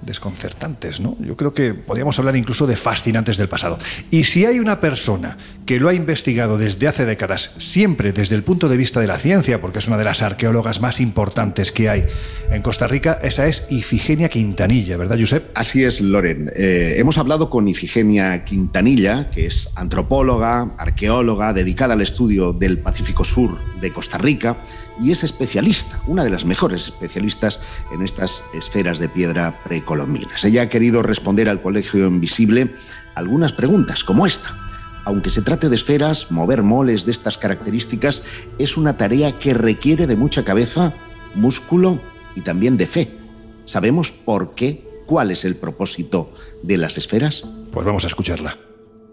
desconcertantes, ¿no? Yo creo que podríamos hablar incluso de fascinantes del pasado. Y si hay una persona que lo ha investigado desde hace décadas, siempre desde el punto de vista de la ciencia, porque es una de las arqueólogas más importantes que hay en Costa Rica, esa es Ifigenia Quintanilla, ¿verdad, Josep? Así es, Loren. Eh, hemos hablado con Ifigenia Quintanilla, que es antropóloga, arqueóloga, dedicada al estudio del Pacífico Sur de Costa Rica y es especialista, una de las mejores especialistas en estas esferas de piedra precolombinas. Ella ha querido responder al Colegio Invisible algunas preguntas, como esta. Aunque se trate de esferas, mover moles de estas características es una tarea que requiere de mucha cabeza, músculo y también de fe. ¿Sabemos por qué? ¿Cuál es el propósito de las esferas? Pues vamos a escucharla.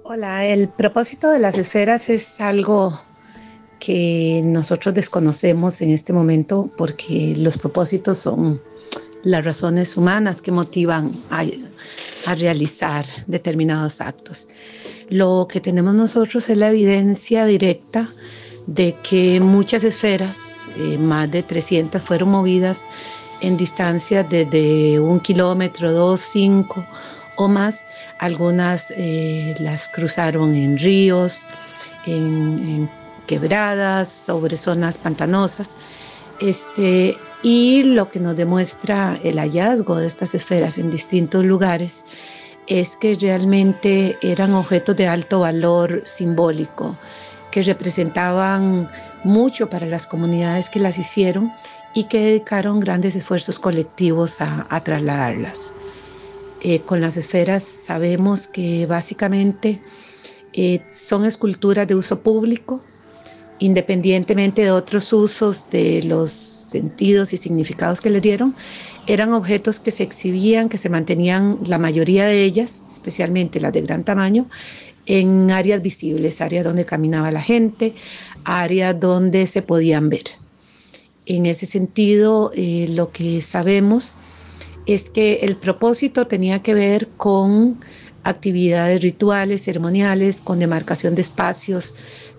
Hola, el propósito de las esferas es algo que nosotros desconocemos en este momento porque los propósitos son las razones humanas que motivan a, a, realizar determinados actos. Lo que tenemos nosotros es la evidencia directa de que muchas esferas, eh, más de 300, fueron movidas en distancias desde un kilómetro, dos, cinco o más. Algunas eh, las cruzaron en ríos, en, en quebradas, sobre zonas pantanosas. Este, y lo que nos demuestra el hallazgo de estas esferas en distintos lugares es que realmente eran objetos de alto valor simbólico, que representaban mucho para las comunidades que las hicieron y que dedicaron grandes esfuerzos colectivos a, trasladarlas. Eh, con las esferas sabemos que básicamente eh, son esculturas de uso público, independientemente de otros usos de los sentidos y significados que les dieron, eran objetos que se exhibían, que se mantenían la mayoría de ellas, especialmente las de gran tamaño, en áreas visibles, áreas donde caminaba la gente, áreas donde se podían ver. En ese sentido, eh, lo que sabemos es que el propósito tenía que ver con actividades rituales, ceremoniales, con demarcación de espacios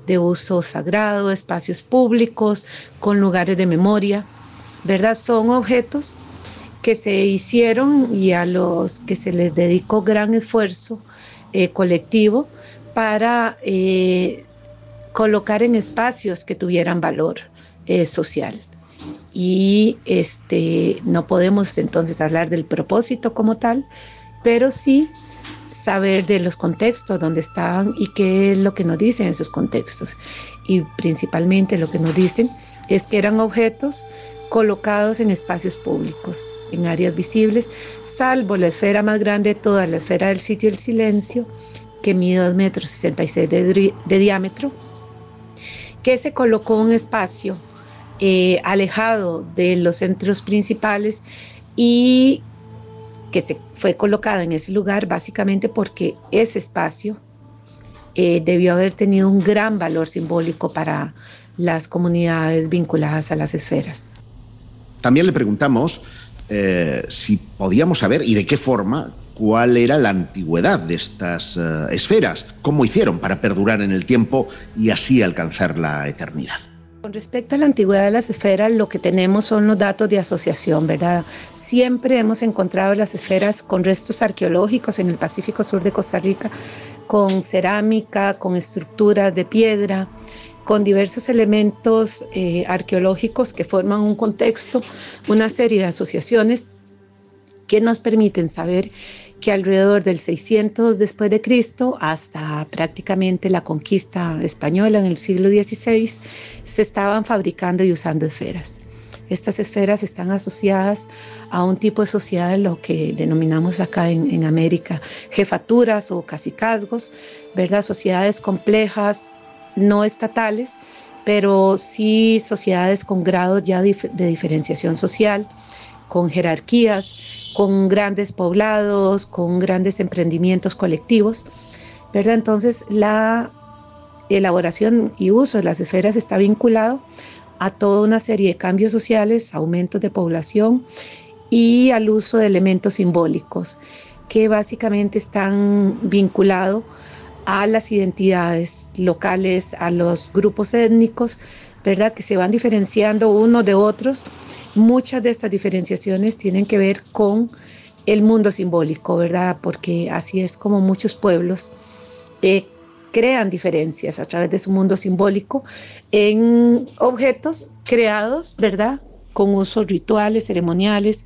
de uso sagrado, espacios públicos, con lugares de memoria, ¿verdad? Son objetos que se hicieron y a los que se les dedicó gran esfuerzo eh, colectivo para eh, colocar en espacios que tuvieran valor eh, social. Y este, no podemos entonces hablar del propósito como tal, pero sí saber de los contextos donde estaban y qué es lo que nos dicen esos contextos. Y principalmente lo que nos dicen es que eran objetos colocados en espacios públicos, en áreas visibles, salvo la esfera más grande de toda, la esfera del sitio del silencio, que mide 2 metros 66 de, de diámetro, que se colocó un espacio eh, alejado de los centros principales y que se fue colocada en ese lugar básicamente porque ese espacio eh, debió haber tenido un gran valor simbólico para las comunidades vinculadas a las esferas. También le preguntamos eh, si podíamos saber y de qué forma cuál era la antigüedad de estas eh, esferas, cómo hicieron para perdurar en el tiempo y así alcanzar la eternidad. Con respecto a la antigüedad de las esferas, lo que tenemos son los datos de asociación, ¿verdad? Siempre hemos encontrado las esferas con restos arqueológicos en el Pacífico Sur de Costa Rica, con cerámica, con estructuras de piedra, con diversos elementos eh, arqueológicos que forman un contexto, una serie de asociaciones que nos permiten saber que alrededor del 600 después de Cristo hasta prácticamente la conquista española en el siglo XVI se estaban fabricando y usando esferas. Estas esferas están asociadas a un tipo de sociedad, lo que denominamos acá en, América jefaturas o cacicazgos, ¿verdad? Sociedades complejas, no estatales, pero sí sociedades con grados ya de diferenciación social, con jerarquías, con grandes poblados, con grandes emprendimientos colectivos, ¿verdad? Entonces la elaboración y uso de las esferas está vinculado a toda una serie de cambios sociales, aumentos de población y al uso de elementos simbólicos que básicamente están vinculados a las identidades locales, a los grupos étnicos, ¿verdad? Que se van diferenciando unos de otros. Muchas de estas diferenciaciones tienen que ver con el mundo simbólico, ¿verdad? Porque así es como muchos pueblos eh, crean diferencias a través de su mundo simbólico en objetos creados, ¿verdad? Con usos rituales, ceremoniales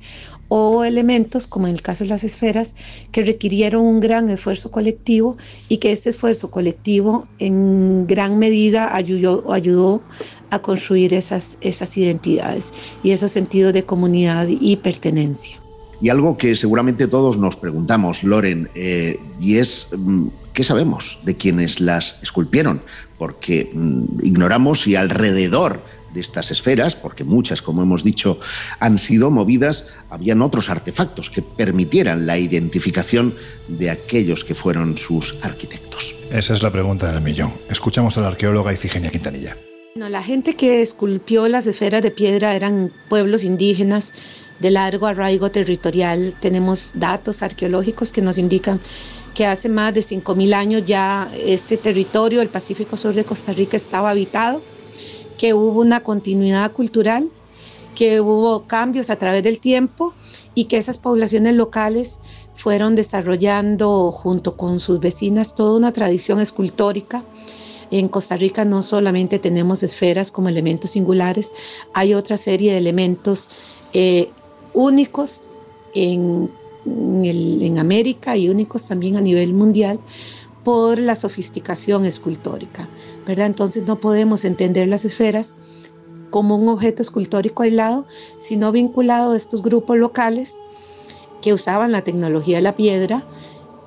o elementos, como en el caso de las esferas, que requirieron un gran esfuerzo colectivo y que ese esfuerzo colectivo en gran medida ayudó, ayudó a construir esas, esas identidades y esos sentidos de comunidad y pertenencia. Y algo que seguramente todos nos preguntamos, Loren, eh, y es mm, ¿qué sabemos de quienes las esculpieron? Porque mm, ignoramos si alrededor de estas esferas, porque muchas, como hemos dicho, han sido movidas, habían otros artefactos que permitieran la identificación de aquellos que fueron sus arquitectos. Esa es la pregunta del millón. Escuchamos a la arqueóloga Ifigenia Quintanilla. No, la gente que esculpió las esferas de piedra eran pueblos indígenas de largo arraigo territorial. Tenemos datos arqueológicos que nos indican que hace más de 5.000 años ya este territorio, el Pacífico Sur de Costa Rica, estaba habitado, que hubo una continuidad cultural, que hubo cambios a través del tiempo y que esas poblaciones locales fueron desarrollando junto con sus vecinas toda una tradición escultórica. En Costa Rica no solamente tenemos esferas como elementos singulares, hay otra serie de elementos eh, únicos en, en, el, en América y únicos también a nivel mundial por la sofisticación escultórica, ¿verdad? Entonces no podemos entender las esferas como un objeto escultórico aislado, sino vinculado a estos grupos locales que usaban la tecnología de la piedra,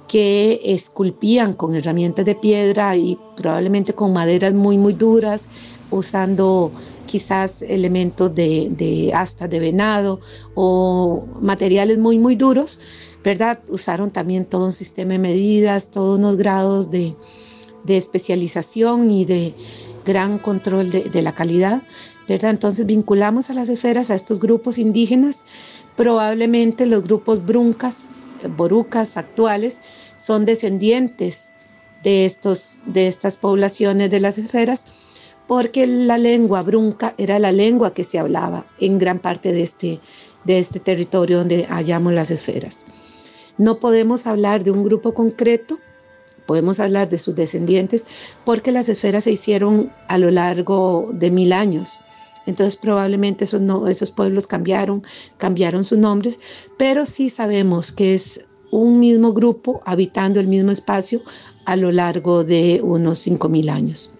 que esculpían con herramientas de piedra y probablemente con maderas muy, muy duras, usando quizás elementos de, de astas de venado o materiales muy, muy duros, ¿verdad? Usaron también todo un sistema de medidas, todos unos grados de, especialización y de gran control de, de, la calidad, ¿verdad? Entonces vinculamos a las esferas a estos grupos indígenas, probablemente los grupos bruncas, borucas actuales, son descendientes de, estos, de estas poblaciones de las esferas, porque la lengua brunca era la lengua que se hablaba en gran parte de este, de este territorio donde hallamos las esferas. No podemos hablar de un grupo concreto, podemos hablar de sus descendientes, porque las esferas se hicieron a lo largo de mil años. Entonces probablemente esos, esos pueblos cambiaron, cambiaron sus nombres, pero sí sabemos que es un mismo grupo habitando el mismo espacio a lo largo de unos 5.000 años.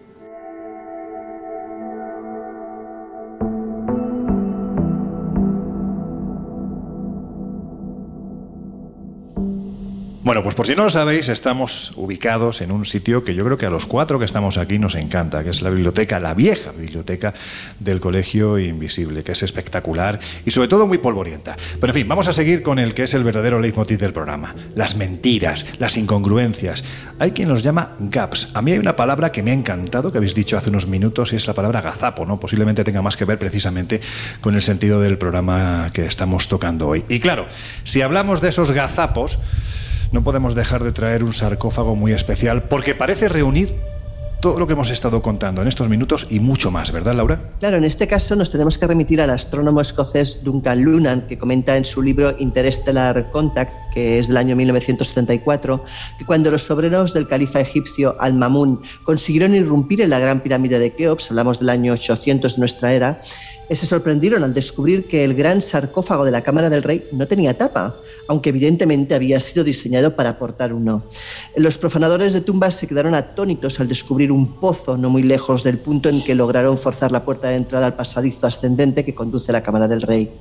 Bueno, pues por si no lo sabéis, estamos ubicados en un sitio que yo creo que a los cuatro que estamos aquí nos encanta, que es la biblioteca, la vieja biblioteca del Colegio Invisible, que es espectacular y sobre todo muy polvorienta. Pero en fin, vamos a seguir con el que es el verdadero leitmotiv del programa, las mentiras, las incongruencias. Hay quien los llama gaps. A mí hay una palabra que me ha encantado, que habéis dicho hace unos minutos, y es la palabra gazapo, ¿no? Posiblemente tenga más que ver precisamente con el sentido del programa que estamos tocando hoy. Y claro, si hablamos de esos gazapos, no podemos dejar de traer un sarcófago muy especial porque parece reunir todo lo que hemos estado contando en estos minutos y mucho más, ¿verdad, Laura? Claro, en este caso nos tenemos que remitir al astrónomo escocés Duncan Lunan, que comenta en su libro Interstellar Contact, que es del año 1974, que cuando los obreros del califa egipcio Al-Mamun consiguieron irrumpir en la gran pirámide de Keops, hablamos del año 800 de nuestra era, se sorprendieron al descubrir que el gran sarcófago de la Cámara del Rey no tenía tapa, aunque evidentemente había sido diseñado para portar uno. Los profanadores de tumbas se quedaron atónitos al descubrir un pozo no muy lejos del punto en que lograron forzar la puerta de entrada al pasadizo ascendente que conduce a la Cámara del Rey.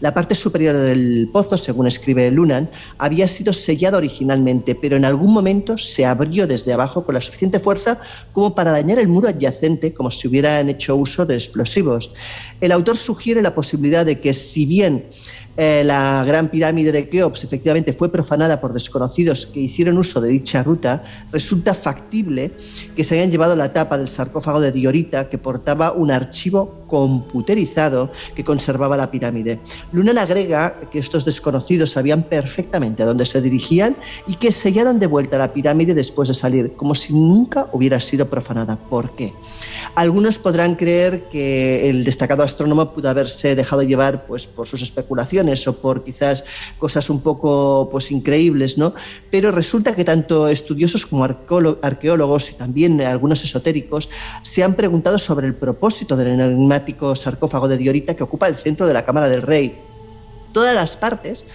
La parte superior del pozo, según escribe Lunan, había sido sellada originalmente, pero en algún momento se abrió desde abajo con la suficiente fuerza como para dañar el muro adyacente, como si hubieran hecho uso de explosivos. El autor sugiere la posibilidad de que, si bien eh, la gran pirámide de Keops efectivamente fue profanada por desconocidos que hicieron uso de dicha ruta, resulta factible que se hayan llevado la tapa del sarcófago de Diorita que portaba un archivo computerizado que conservaba la pirámide. Lunan agrega que estos desconocidos sabían perfectamente a dónde se dirigían y que sellaron de vuelta la pirámide después de salir, como si nunca hubiera sido profanada. ¿Por qué? Algunos podrán creer que el destacado astrónomo pudo haberse dejado llevar pues, por sus especulaciones o por quizás cosas un poco pues, increíbles, ¿no? Pero resulta que tanto estudiosos como arqueólo- arqueólogos y también algunos esotéricos se han preguntado sobre el propósito del enigmático sarcófago de Diorita que ocupa el centro de la Cámara del Rey. Todas las partes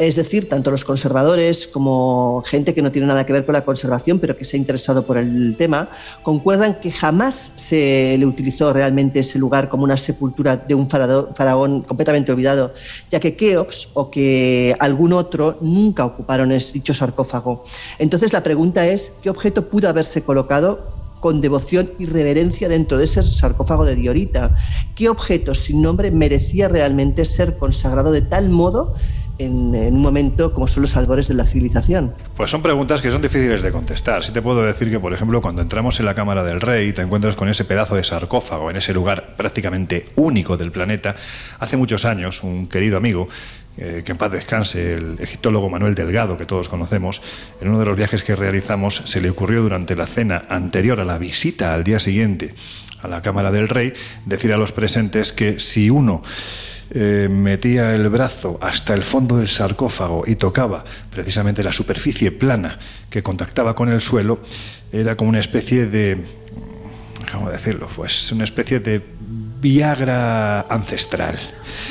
es decir, tanto los conservadores como gente que no tiene nada que ver con la conservación, pero que se ha interesado por el tema, concuerdan que jamás se le utilizó realmente ese lugar como una sepultura de un faraón completamente olvidado, ya que Keops o que algún otro nunca ocuparon ese dicho sarcófago. Entonces la pregunta es, ¿qué objeto pudo haberse colocado con devoción y reverencia dentro de ese sarcófago de Diorita? ¿Qué objeto sin nombre merecía realmente ser consagrado de tal modo en, un momento como son los albores de la civilización? Pues son preguntas que son difíciles de contestar. Sí te puedo decir que, por ejemplo, cuando entramos en la Cámara del Rey y te encuentras con ese pedazo de sarcófago en ese lugar prácticamente único del planeta, hace muchos años un querido amigo, eh, que en paz descanse, el egiptólogo Manuel Delgado, que todos conocemos, en uno de los viajes que realizamos se le ocurrió durante la cena anterior a la visita al día siguiente a la Cámara del Rey decir a los presentes que si uno eh, metía el brazo hasta el fondo del sarcófago y tocaba precisamente la superficie plana que contactaba con el suelo, era como una especie de, ¿cómo decirlo? Pues una especie de Viagra ancestral.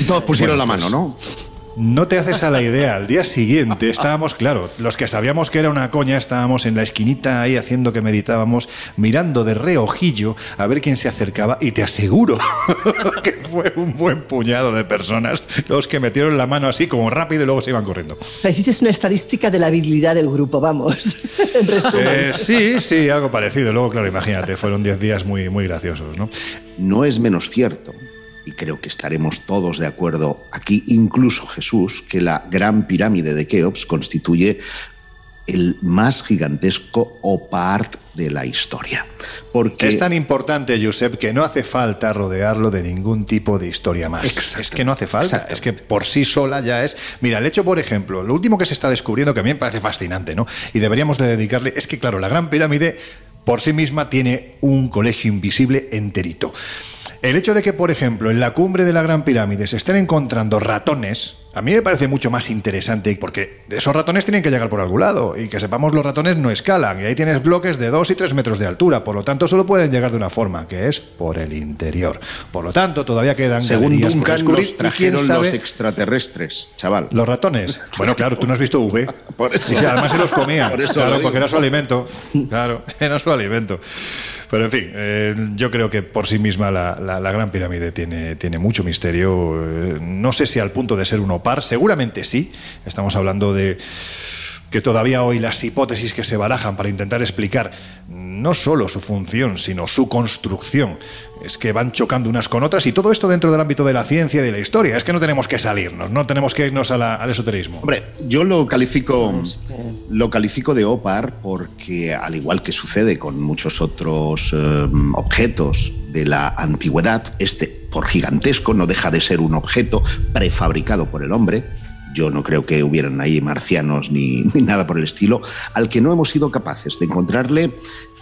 Y todos pusieron Bueno, la mano, pues, ¿no? No te haces a la idea. Al día siguiente estábamos, claro, los que sabíamos que era una coña, estábamos en la esquinita ahí haciendo que meditábamos, mirando de reojillo a ver quién se acercaba y te aseguro [LAUGHS] que fue un buen puñado de personas los que metieron la mano así como rápido y luego se iban corriendo. O sea, hiciste una estadística de la habilidad del grupo, vamos. [LAUGHS] en resumen. Eh, sí, sí, algo parecido. Luego, claro, imagínate, fueron 10 días muy, muy graciosos, ¿no? No es menos cierto, y creo que estaremos todos de acuerdo aquí, incluso Jesús, que la gran pirámide de Keops constituye el más gigantesco opart de la historia. Porque Es tan importante, Josep, que no hace falta rodearlo de ningún tipo de historia más. Es que no hace falta. Es que por sí sola ya es. Mira, el hecho, por ejemplo, lo último que se está descubriendo, que a mí me parece fascinante, ¿no? Y deberíamos de dedicarle, es que, claro, la Gran Pirámide por sí misma tiene un colegio invisible enterito. El hecho de que, por ejemplo, en la cumbre de la Gran Pirámide se estén encontrando ratones, a mí me parece mucho más interesante porque esos ratones tienen que llegar por algún lado y que sepamos los ratones no escalan y ahí tienes bloques de 2 y 3 metros de altura, por lo tanto solo pueden llegar de una forma, que es por el interior. Por lo tanto, todavía quedan Según por Duncan, y quién trajeron sabe- los extraterrestres, chaval. los ratones. Bueno, claro, tú no has visto V. [LAUGHS] Por eso. Sí, además se los comía. Por eso claro, lo porque era su alimento. Claro, [LAUGHS] era su alimento. Pero en fin, eh, yo creo que por sí misma la, la- la Gran Pirámide tiene, tiene mucho misterio. Eh, no sé si al punto de ser un opar, seguramente sí. Estamos hablando de que todavía hoy las hipótesis que se barajan para intentar explicar no solo su función, sino su construcción, es que van chocando unas con otras y todo esto dentro del ámbito de la ciencia y de la historia. Es que no tenemos que salirnos, no tenemos que irnos al esoterismo. Hombre, yo lo califico, lo califico de OPAR porque, al igual que sucede con muchos otros eh, objetos de la antigüedad, este, por gigantesco, no deja de ser un objeto prefabricado por el hombre. Yo no creo que hubieran ahí marcianos ni, [LAUGHS] ni nada por el estilo, al que no hemos sido capaces de encontrarle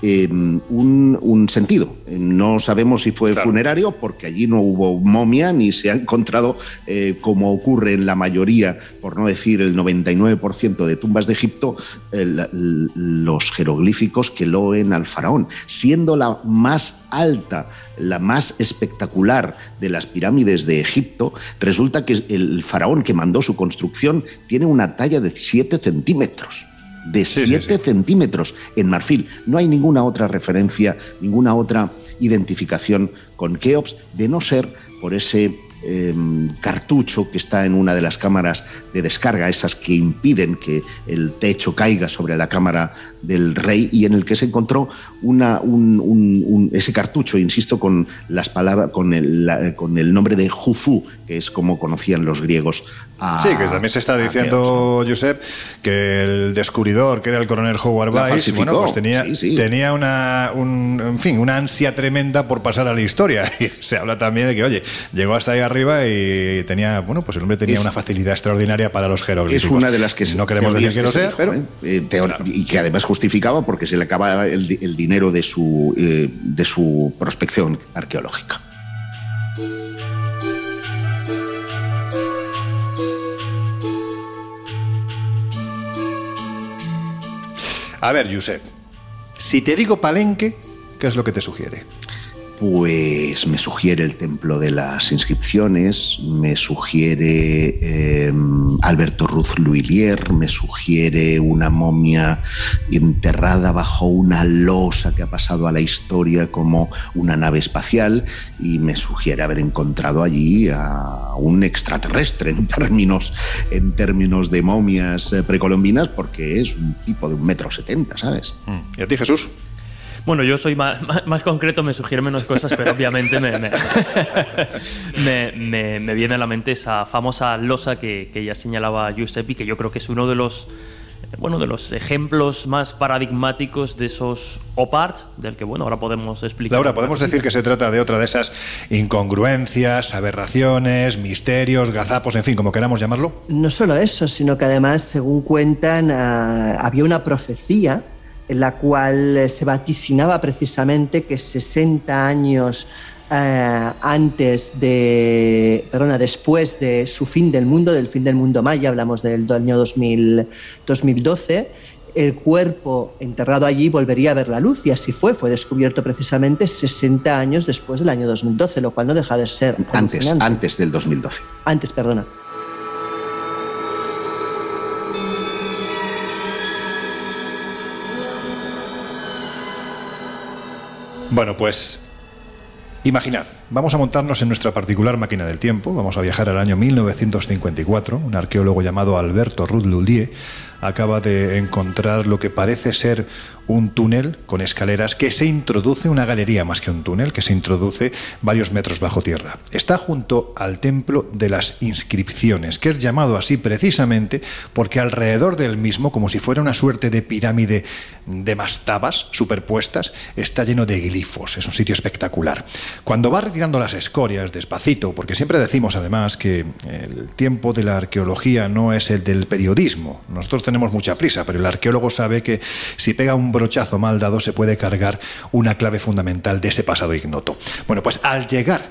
eh, un, un sentido. No sabemos si fue funerario, porque allí no hubo momia ni se ha encontrado, eh, como ocurre en la mayoría, por no decir el 99% de tumbas de Egipto, el- los jeroglíficos que loen al faraón, siendo la más alta, la más espectacular de las pirámides de Egipto, resulta que el faraón que mandó su construcción tiene una talla de 7 centímetros de 7 centímetros en marfil. No hay ninguna otra referencia, ninguna otra identificación con Keops, de no ser por ese eh, cartucho que está en una de las cámaras de descarga, esas que impiden que el techo caiga sobre la cámara del rey y en el que se encontró una, un- un- un- ese cartucho, insisto, con las palabras, con el, la- con el nombre de Jufu, que es como conocían los griegos a Sí, que también se está a diciendo, Josep, que el descubridor, que era el coronel Howard falsificó, bueno, pues tenía, sí, sí. tenía una, un- en fin, una ansia tremenda por pasar a la historia. [LAUGHS] Y se habla también de que, oye, llegó hasta ahí arriba y tenía, bueno, pues el hombre tenía Es- una facilidad extraordinaria para los jeroglíficos. Es una de las que no queremos decir que lo se sea, pero ¿eh? Y que además justificaba porque se le acababa el dinero de su eh, de su prospección arqueológica. a ver, Josep, si te digo Palenque, ¿qué es lo que te sugiere? Pues me sugiere el templo de las inscripciones, me sugiere eh, Alberto Ruz Luillier, me sugiere una momia enterrada bajo una losa que ha pasado a la historia como una nave espacial y me sugiere haber encontrado allí a un extraterrestre en términos, en términos de momias eh, precolombinas porque es un tipo de un metro setenta, ¿sabes? ¿Y a ti, Jesús? Bueno, yo soy más, [LAUGHS] más- más concreto, me sugiere menos cosas, pero obviamente me, me, [LAUGHS] me- me- me viene a la mente esa famosa losa que, que ya señalaba Giuseppe, que yo creo que es uno de los, bueno, de los ejemplos más paradigmáticos de esos OPARTs, del que bueno, ahora podemos explicar. Laura, ¿podemos decir que se trata de otra de esas incongruencias, aberraciones, misterios, gazapos, en fin, como queramos llamarlo? No solo eso, sino que además, según cuentan, ah, había una profecía en la cual eh, se vaticinaba precisamente que 60 años eh, antes de, perdona, después de su fin del mundo, del fin del mundo maya, hablamos del año 2000, 2012, el cuerpo enterrado allí volvería a ver la luz y así fue, fue descubierto precisamente 60 años después del año 2012, lo cual no deja de ser Antes, antes del 2012. Antes, perdona. Bueno, pues imaginad, vamos a montarnos en nuestra particular máquina del tiempo, vamos a viajar al año 1954, un arqueólogo llamado Alberto Ruth Lullier acaba de encontrar lo que parece ser un túnel con escaleras que se introduce, una galería más que un túnel, que se introduce varios metros bajo tierra. Está junto al templo de las inscripciones, que es llamado así precisamente porque alrededor del mismo, como si fuera una suerte de pirámide de mastabas superpuestas, está lleno de glifos. Es un sitio espectacular. Cuando va tirando las escorias despacito, porque siempre decimos además que el tiempo de la arqueología no es el del periodismo. Nosotros tenemos mucha prisa, pero el arqueólogo sabe que si pega un brochazo mal dado se puede cargar una clave fundamental de ese pasado ignoto. Bueno, pues al llegar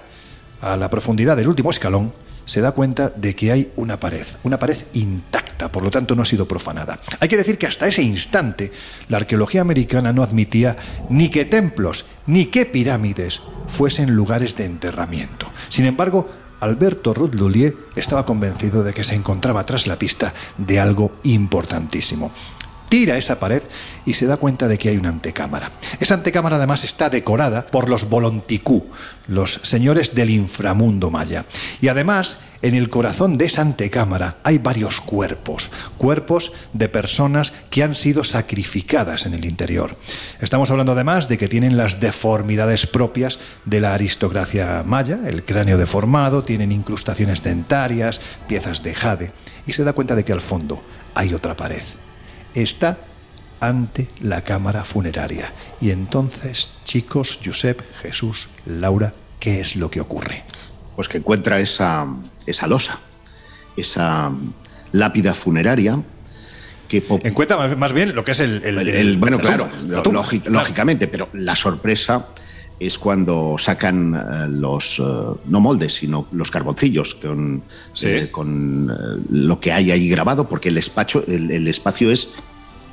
a la profundidad del último escalón, se da cuenta de que hay una pared, una pared intacta, por lo tanto no ha sido profanada. Hay que decir que hasta ese instante la arqueología americana no admitía ni que templos ni que pirámides fuesen lugares de enterramiento. Sin embargo, Alberto Ruth Lullier estaba convencido de que se encontraba tras la pista de algo importantísimo tira esa pared y se da cuenta de que hay una antecámara. Esa antecámara además está decorada por los Volonticú, los señores del inframundo maya. Y además, en el corazón de esa antecámara hay varios cuerpos, cuerpos de personas que han sido sacrificadas en el interior. Estamos hablando además de que tienen las deformidades propias de la aristocracia maya, el cráneo deformado, tienen incrustaciones dentarias, piezas de jade, y se da cuenta de que al fondo hay otra pared está ante la cámara funeraria. Y entonces, chicos, Josep, Jesús, Laura, ¿qué es lo que ocurre? Pues que encuentra esa, esa losa, esa lápida funeraria que... Encuentra más, más bien lo que es el... el- el- el- bueno, lo- claro. lógicamente, pero la sorpresa es cuando sacan eh, los, eh, no moldes, sino los carboncillos con, Sí. eh, con lo que hay ahí grabado, porque el, espacio, el, el espacio es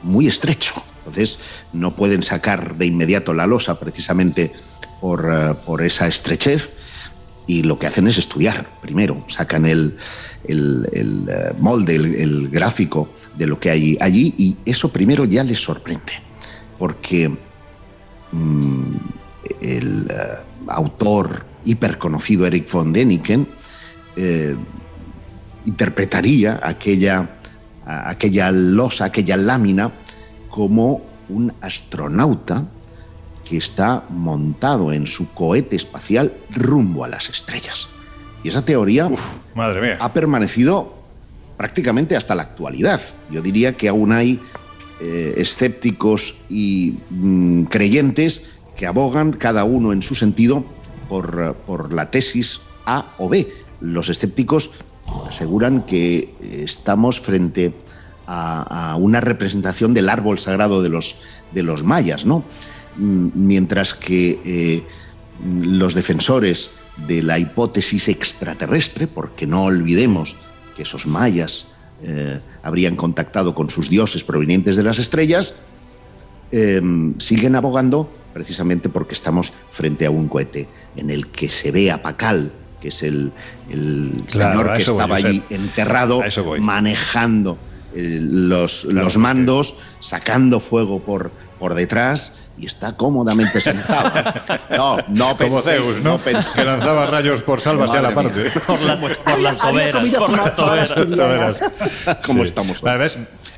muy estrecho. Entonces, no pueden sacar de inmediato la losa precisamente por, por esa estrechez. Y lo que hacen es estudiar primero, sacan el, el- el, molde, el, el gráfico de lo que hay allí y eso primero ya les sorprende, porque mm, el eh, autor hiperconocido Eric von Däniken eh, interpretaría aquella, aquella losa, aquella lámina, como un astronauta que está montado en su cohete espacial rumbo a las estrellas. Y esa teoría Madre mía. ha permanecido prácticamente hasta la actualidad. Yo diría que aún hay eh, escépticos y mm, creyentes que abogan cada uno en su sentido por, por la tesis A o B. Los escépticos aseguran que estamos frente a, una representación del árbol sagrado de los, de los mayas, ¿no? Mientras que eh, los defensores de la hipótesis extraterrestre, porque no olvidemos que esos mayas eh, habrían contactado con sus dioses provenientes de las estrellas, eh, siguen abogando precisamente porque estamos frente a un cohete en el que se ve a Pacal, que es el, el Claro, señor que voy, estaba Josep. allí enterrado, voy. manejando eh, los, Claro, los mandos, sacando fuego por, por detrás y está cómodamente sentado. [LAUGHS] No, no Como penséis, Zeus, ¿no? penséis. que lanzaba rayos por salvas y a la parte. mía. Por las, por las toberas, comido por las toberas. ¿Cómo Sí. estamos hoy?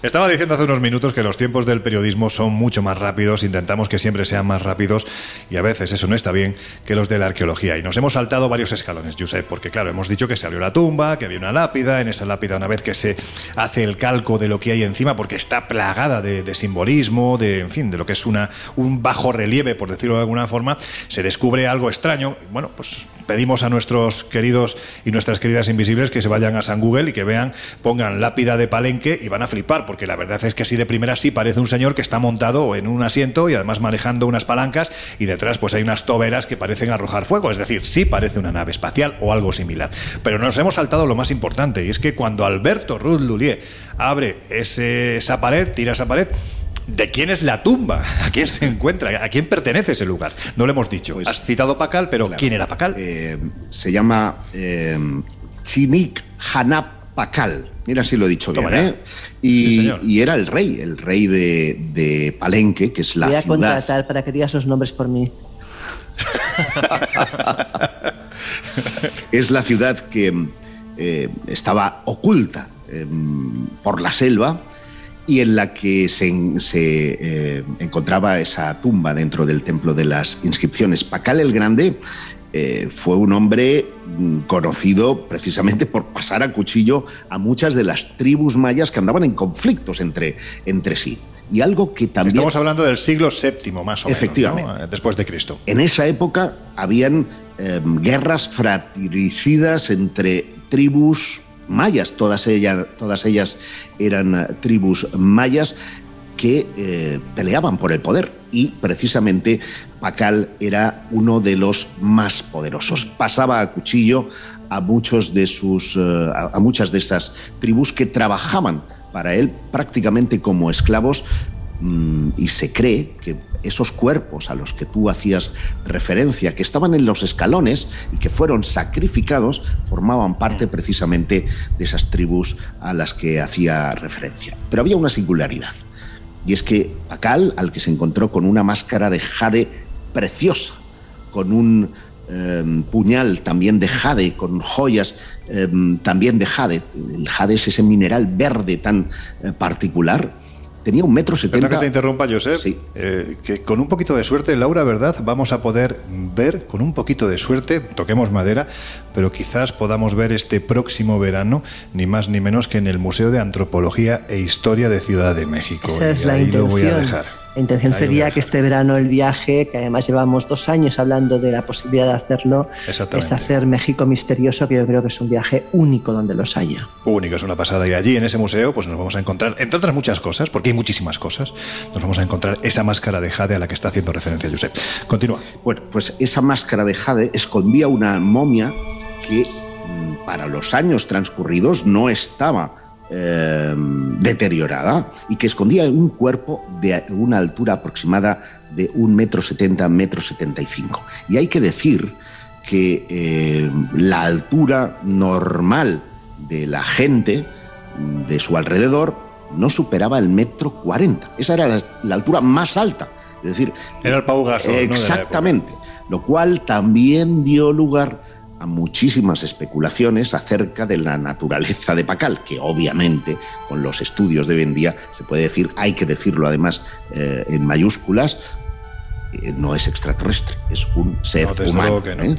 Estaba diciendo hace unos minutos que los tiempos del periodismo son mucho más rápidos, intentamos que siempre sean más rápidos y a veces eso no está bien que los de la arqueología. Y nos hemos saltado varios escalones, Josep, porque claro, hemos dicho que se abrió la tumba, que había una lápida, en esa lápida una vez que se hace el calco de lo que hay encima, porque está plagada de, simbolismo, de, en fin, de lo que es una, un bajo relieve, por decirlo de alguna forma, se descubre algo extraño. Bueno, pues pedimos a nuestros queridos y nuestras queridas invisibles que se vayan a San Google y que vean, pongan lápida de palenque y van a flipar, la verdad es que así de primera sí parece un señor que está montado en un asiento y además manejando unas palancas y detrás pues hay unas toberas que parecen arrojar fuego, es decir, sí parece una nave espacial o algo similar. Pero nos hemos saltado lo más importante y es que cuando Alberto Ruth Lullier abre ese- esa pared, tira esa pared, ¿De quién es la tumba? [LAUGHS] ¿A quién se encuentra? ¿A quién pertenece ese lugar? No lo hemos dicho. Pues- Has citado Pacal, pero Claro. ¿quién era Pacal? Eh, se llama eh, Chinik Hanap Pakal. Mira si lo he dicho Toma bien. ¿eh? Y, Sí, señor. y era el rey, el rey de, de Palenque, que es la Voy a ciudad. contratar para que digas los nombres por mí. [LAUGHS] Es la ciudad que eh, estaba oculta eh, por la selva y en la que se, se, eh, encontraba esa tumba dentro del templo de las inscripciones. Pacal el Grande eh, fue un hombre mm, conocido precisamente por pasar a cuchillo a muchas de las tribus mayas que andaban en conflictos entre, entre sí. Y algo que también... Estamos hablando del siglo VII, más o menos. Efectivamente. ¿no? Después de Cristo. En esa época habían eh, guerras fratricidas entre tribus mayas, todas ellas, todas ellas eran eh, tribus mayas que eh, peleaban por el poder y precisamente Pacal era uno de los más poderosos. Pasaba a cuchillo a muchos de sus eh, a, muchas de esas tribus que trabajaban para él prácticamente como esclavos Mm, y se cree que esos cuerpos a los que tú hacías referencia, que estaban en los escalones y que fueron sacrificados, formaban parte precisamente de esas tribus a las que hacía referencia. Pero había una singularidad, y es que Pacal, al que se encontró con una máscara de jade preciosa, con un eh, puñal también de jade, con joyas eh, también de jade, el jade es ese mineral verde tan eh, particular, tenía un metro Perdona setenta. que te interrumpa, Josep. Eh, que con un poquito de suerte, Laura, ¿verdad? Vamos a poder ver, con un poquito de suerte, toquemos madera, pero quizás podamos ver este próximo verano, ni más ni menos que en el Museo de Antropología e Historia de Ciudad de México. Esa es Y la ahí lo voy a intención. dejar. La intención sería que este verano el viaje, que además llevamos dos años hablando de la posibilidad de hacerlo, es hacer México misterioso, que yo creo que es un viaje único donde los haya. Único, es una pasada. Y allí en ese museo, pues nos vamos a encontrar, entre otras muchas cosas, porque hay muchísimas cosas, nos vamos a encontrar esa máscara de jade a la que está haciendo referencia Josep. Continúa. Bueno, pues esa máscara de jade escondía una momia que mm, para los años transcurridos no estaba eh, deteriorada y que escondía un cuerpo de una altura aproximada de un metro setenta, metro setenta y cinco. Y hay que decir que eh, la altura normal de la gente mm, de su alrededor no superaba el metro cuarenta. Esa era la, la altura más alta. Es decir, Era el Pau Gasol. Exactamente. Lo cual también dio lugar a muchísimas especulaciones acerca de la naturaleza de Pacal, que obviamente con los estudios de hoy en día se puede decir, hay que decirlo además eh, en mayúsculas, eh, no es extraterrestre, es un ser No, humano. que no. ¿eh?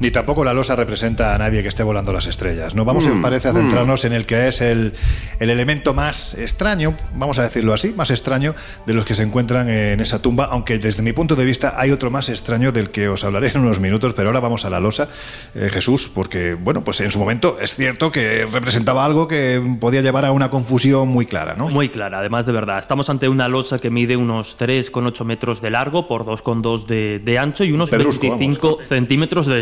Ni tampoco la losa representa a nadie que esté volando las estrellas. No vamos, Mm, parece, a mm. centrarnos en el que es el, el elemento más extraño, vamos a decirlo así, más extraño de los que se encuentran en esa tumba, aunque desde mi punto de vista hay otro más extraño del que os hablaré en unos minutos, pero ahora vamos a la losa, eh, Jesús, porque, bueno, pues en su momento es cierto que representaba algo que podía llevar a una confusión muy clara, ¿no? Muy clara, además de verdad. Estamos ante una losa que mide unos 3,8 metros de largo por 2,2 de, de ancho y unos Pedrusco, 25 centímetros de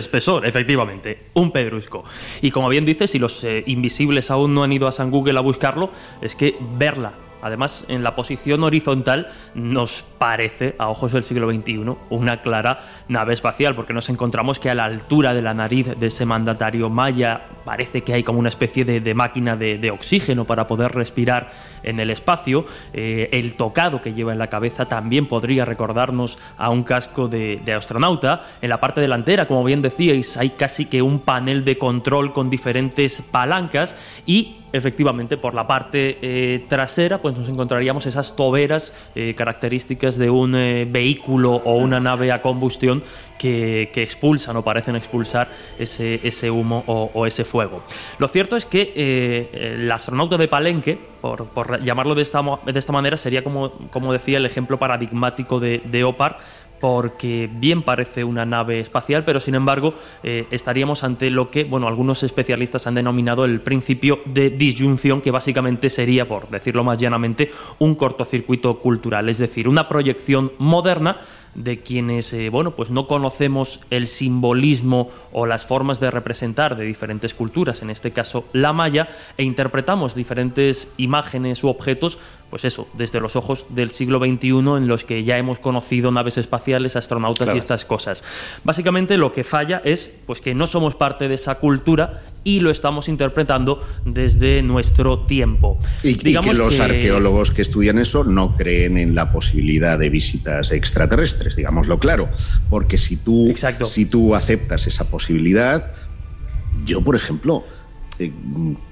efectivamente. Un pedrusco. Y como bien dices, si los eh, invisibles aún no han ido a San Google a buscarlo, es que verla. Además, en la posición horizontal nos parece, a ojos del siglo XXI, una clara nave espacial, porque nos encontramos que a la altura de la nariz de ese mandatario maya parece que hay como una especie de, máquina de, de oxígeno para poder respirar en el espacio. Eh, el tocado que lleva en la cabeza también podría recordarnos a un casco de, de astronauta. En la parte delantera, como bien decíais, hay casi que un panel de control con diferentes palancas y efectivamente por la parte eh, trasera pues nos encontraríamos esas toberas eh, características de un eh, vehículo o una nave a combustión que, que expulsan o parecen expulsar ese, ese humo o, ese fuego. Lo cierto es que el astronauta de Palenque, por, por llamarlo de esta, de esta manera, sería como, como decía el ejemplo paradigmático de, de Opar, porque bien parece una nave espacial, pero sin embargo eh, estaríamos ante lo que, bueno, algunos especialistas han denominado el principio de disyunción, que básicamente sería, por decirlo más llanamente, un cortocircuito cultural, es decir, una proyección moderna de quienes, eh, bueno, pues no conocemos el simbolismo o las formas de representar de diferentes culturas, en este caso la maya, e interpretamos diferentes imágenes u objetos, pues eso, desde los ojos del siglo XXI en los que ya hemos conocido naves espaciales, astronautas Claro. y estas cosas. Básicamente lo que falla es pues que no somos parte de esa cultura y lo estamos interpretando desde nuestro tiempo. Y, y Digamos que los que- arqueólogos que estudian eso no creen en la posibilidad de visitas extraterrestres, digámoslo claro. Porque si tú, si tú aceptas esa posibilidad, yo, por ejemplo, eh,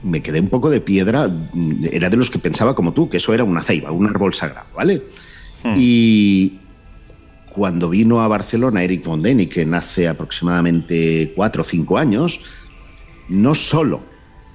me quedé un poco de piedra. Era de los que pensaba como tú, que eso era una ceiba, un árbol sagrado, ¿vale? Y cuando vino a Barcelona Eric von Däniken hace aproximadamente cuatro o cinco años, no solo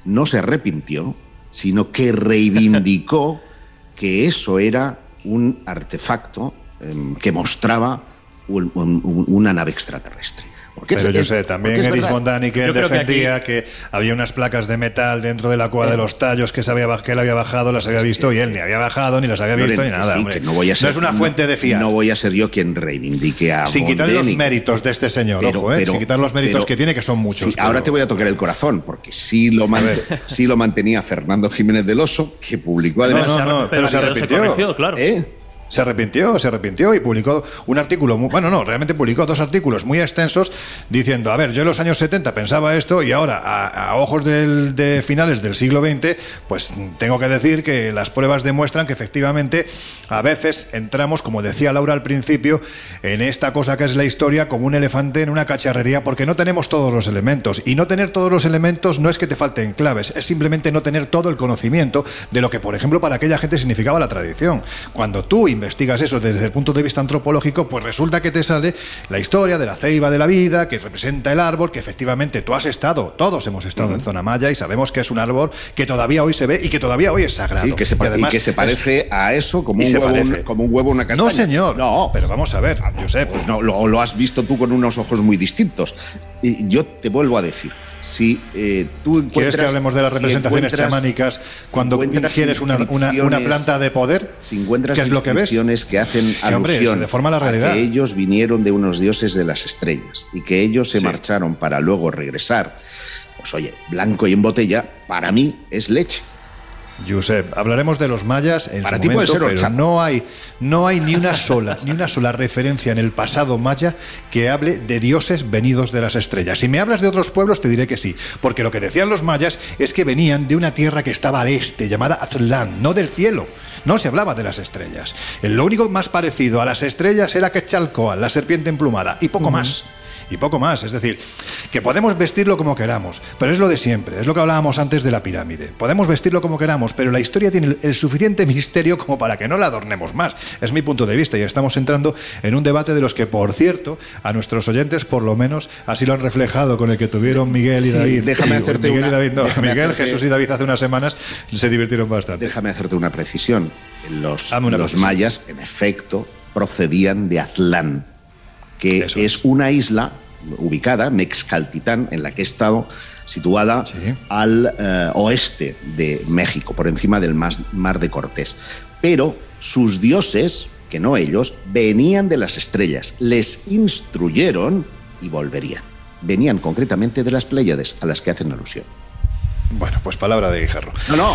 no se arrepintió, sino que reivindicó [LAUGHS] que eso era un artefacto em, que mostraba un- un- un- una nave extraterrestre. Porque Pero es- yo sé, también Eris creo que defendía que, había unas placas de metal dentro de la cueva de los tallos que, se había, que él había bajado, las había visto y él ni había bajado, ni las había visto, ni que nada. sí, hombre. que no, voy a ser, es una fuente de fiar. No voy a ser yo quien reivindique a sin quitarle los méritos de este señor, Pero- ojo, ¿eh? pero- sin quitar los méritos pero- que tiene, que son muchos. Sí, ahora te voy a tocar el corazón, porque sí lo, man- sí lo mantenía Fernando Jiménez del Oso, que publicó No, además. no, no, pero se arrepintió. corrigió, claro. ¿Eh? Se arrepintió, se arrepintió y publicó un artículo, muy, bueno, no, realmente publicó dos artículos muy extensos diciendo, a ver, yo en los años 70 pensaba esto y ahora, a, a ojos del- de finales del siglo XX, pues tengo que decir que las pruebas demuestran que efectivamente a veces entramos, como decía Laura al principio, en esta cosa que es la historia como un elefante en una cacharrería porque no tenemos todos los elementos. Y no tener todos los elementos no es que te falten claves, es simplemente no tener todo el conocimiento de lo que, por ejemplo, para aquella gente significaba la tradición. Cuando tú investigas eso desde el punto de vista antropológico, pues resulta que te sale la historia de la ceiba de la vida, que representa el árbol, que efectivamente tú has estado, todos hemos estado en zona maya y sabemos que es un árbol que todavía hoy se ve y que todavía hoy es sagrado. Sí, que se, Y además y que se es- parece a eso como un, huevo, un- como un huevo una castaña. No, señor. No, Pero vamos a ver, Josep. Pues no, lo, lo has visto tú con unos ojos muy distintos. Y yo te vuelvo a decir, si eh, tú encuentras... ¿Quieres que hablemos de las si representaciones encuentras- chamánicas cuando encuentras ingieres una, una- planta de poder? Si encuentras ¿Qué es lo que ves? que hacen hombre, alusión se deforma la a realidad. que ellos vinieron de unos dioses de las estrellas y que ellos se Sí. marcharon para luego regresar, pues oye, blanco y en botella, para mí es leche. Josep, hablaremos de los mayas en Para su ti puede momento, ser pero no hay, no hay ni una sola, ni una sola referencia en el pasado maya que hable de dioses venidos de las estrellas. Si me hablas de otros pueblos, te diré que sí, porque lo que decían los mayas es que venían de una tierra que estaba al este, llamada Aztlán, no del cielo. No se hablaba de las estrellas. Lo único más parecido a las estrellas era Quetzalcoatl, la serpiente emplumada, y poco más. Y poco más, es decir, que podemos vestirlo como queramos, pero es lo de siempre, es lo que hablábamos antes de la pirámide. Podemos vestirlo como queramos, pero la historia tiene el- suficiente [LAUGHS] misterio como para que no la adornemos más. Es mi punto de vista y estamos entrando en un debate de los que, por cierto, a nuestros oyentes por lo menos así lo han reflejado con el que tuvieron Miguel y Sí, David. déjame hacerte Miguel y una- David, no, déjame Miguel, hacerte- Jesús y David hace unas semanas se divirtieron bastante. Déjame hacerte una precisión. Los, una los precisión. mayas, en efecto, procedían de Atlán, que es. una isla ubicada, Mexcaltitán, en la que he estado situada al eh, oeste de México, por encima del mar de Cortés. Pero sus dioses, que no ellos, venían de las estrellas, les instruyeron y volverían. Venían concretamente de las Pléyades, a las que hacen alusión. Bueno, pues palabra de Guijarro. No, no.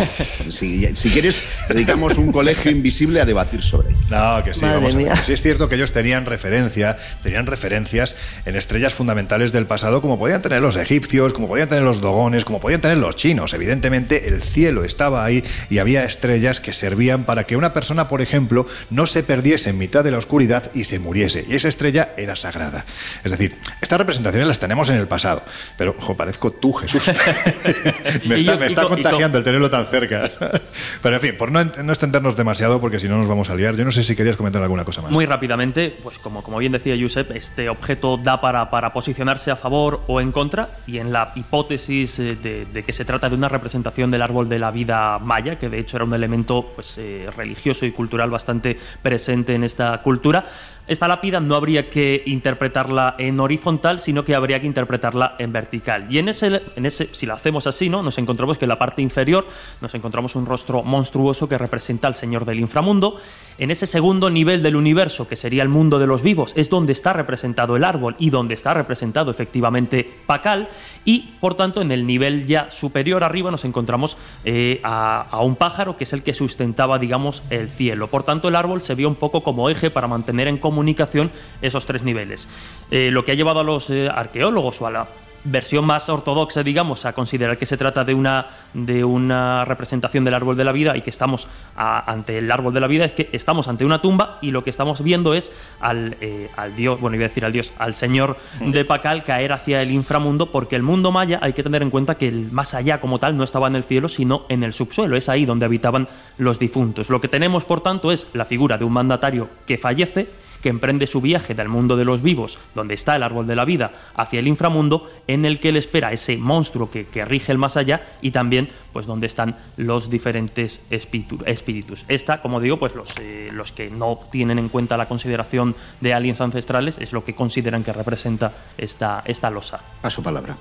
Si, si quieres, dedicamos un colegio invisible a debatir sobre ello. No, que sí, Madre vamos a ver. mía. Que Sí es cierto que ellos tenían referencia, tenían referencias en estrellas fundamentales del pasado, como podían tener los egipcios, como podían tener los dogones, como podían tener los chinos. Evidentemente, el cielo estaba ahí y había estrellas que servían para que una persona, por ejemplo, no se perdiese en mitad de la oscuridad y se muriese. Y esa estrella era sagrada. Es decir, estas representaciones las tenemos en el pasado. Pero, ojo, parezco tú, Jesús. [LAUGHS] me está, yo- me está co- contagiando el tenerlo tan cerca. [LAUGHS] Pero, en fin, por no, no extendernos demasiado, porque si no nos vamos a liar, yo no sé si querías comentar alguna cosa más. Muy rápidamente, pues como, como bien decía Josep, este objeto da para, para posicionarse a favor o en contra, y en la hipótesis eh, de, de que se trata de una representación del árbol de la vida maya, que de hecho era un elemento pues, eh, religioso y cultural bastante presente en esta cultura, esta lápida no habría que interpretarla en horizontal, sino que habría que interpretarla en vertical. Y en ese, en ese, si la hacemos así, ¿no? nos encontramos que en la parte inferior nos encontramos un rostro monstruoso que representa al Señor del inframundo. En ese segundo nivel del universo, que sería el mundo de los vivos, es donde está representado el árbol y donde está representado efectivamente Pacal. Y por tanto, en el nivel ya superior arriba nos encontramos eh, a, un pájaro que es el que sustentaba, digamos, el cielo. Por tanto, el árbol se vio un poco como eje para mantener en comunicación esos tres niveles. Eh, lo que ha llevado a los eh, arqueólogos o a la versión más ortodoxa, digamos, a considerar que se trata de una, de una representación del árbol de la vida y que estamos a- ante el árbol de la vida, es que estamos ante una tumba y lo que estamos viendo es al, eh, al dios, bueno, iba a decir al dios, al señor de Pacal caer hacia el inframundo, porque el mundo maya hay que tener en cuenta que el más allá como tal no estaba en el cielo, sino en el subsuelo, es ahí donde habitaban los difuntos. Lo que tenemos, por tanto, es la figura de un mandatario que fallece que emprende su viaje del mundo de los vivos, donde está el árbol de la vida, hacia el inframundo, en el que le espera ese monstruo que, que rige el más allá y también pues donde están los diferentes espíritu- espíritus. Esta, como digo, pues los, eh, los que no tienen en cuenta la consideración de aliens ancestrales es lo que consideran que representa esta, esta losa. A su palabra.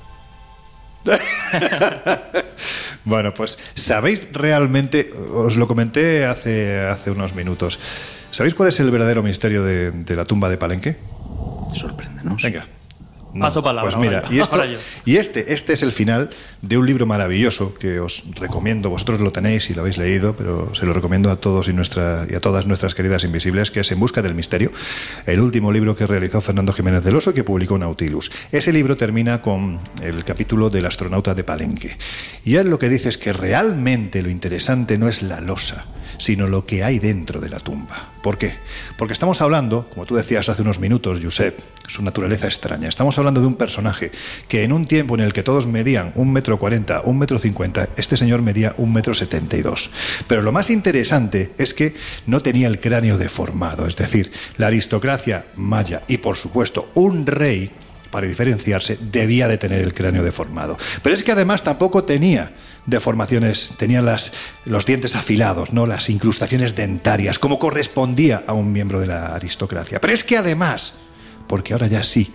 [LAUGHS] Bueno, pues ¿sabéis realmente? Os lo comenté hace, hace unos minutos. ¿Sabéis cuál es el verdadero misterio de, de la tumba de Palenque? Sorpréndenos. Venga. Paso palabra, Pues mira, y, [LAUGHS] esto- y este, este es el final de un libro maravilloso que os recomiendo. Vosotros lo tenéis y lo habéis leído, pero se lo recomiendo a todos y, nuestra, y a todas nuestras queridas invisibles, que es En busca del misterio, el último libro que realizó Fernando Jiménez del Oso y que publicó Nautilus. Ese libro termina con el capítulo del astronauta de Palenque. Y él lo que dice es que realmente lo interesante no es la losa, sino lo que hay dentro de la tumba. ¿Por qué? Porque estamos hablando, como tú decías hace unos minutos, Josep, su naturaleza extraña. Estamos hablando de un personaje que en un tiempo en el que todos medían un metro cuarenta, un metro cincuenta, este señor medía un metro setenta y dos. Pero lo más interesante es que no tenía el cráneo deformado, es decir, la aristocracia maya y por supuesto un rey para diferenciarse, debía de tener el cráneo deformado. Pero es que además tampoco tenía deformaciones, tenía las, los dientes afilados, ¿no? las incrustaciones dentarias, como correspondía a un miembro de la aristocracia. Pero es que además, porque ahora ya sí,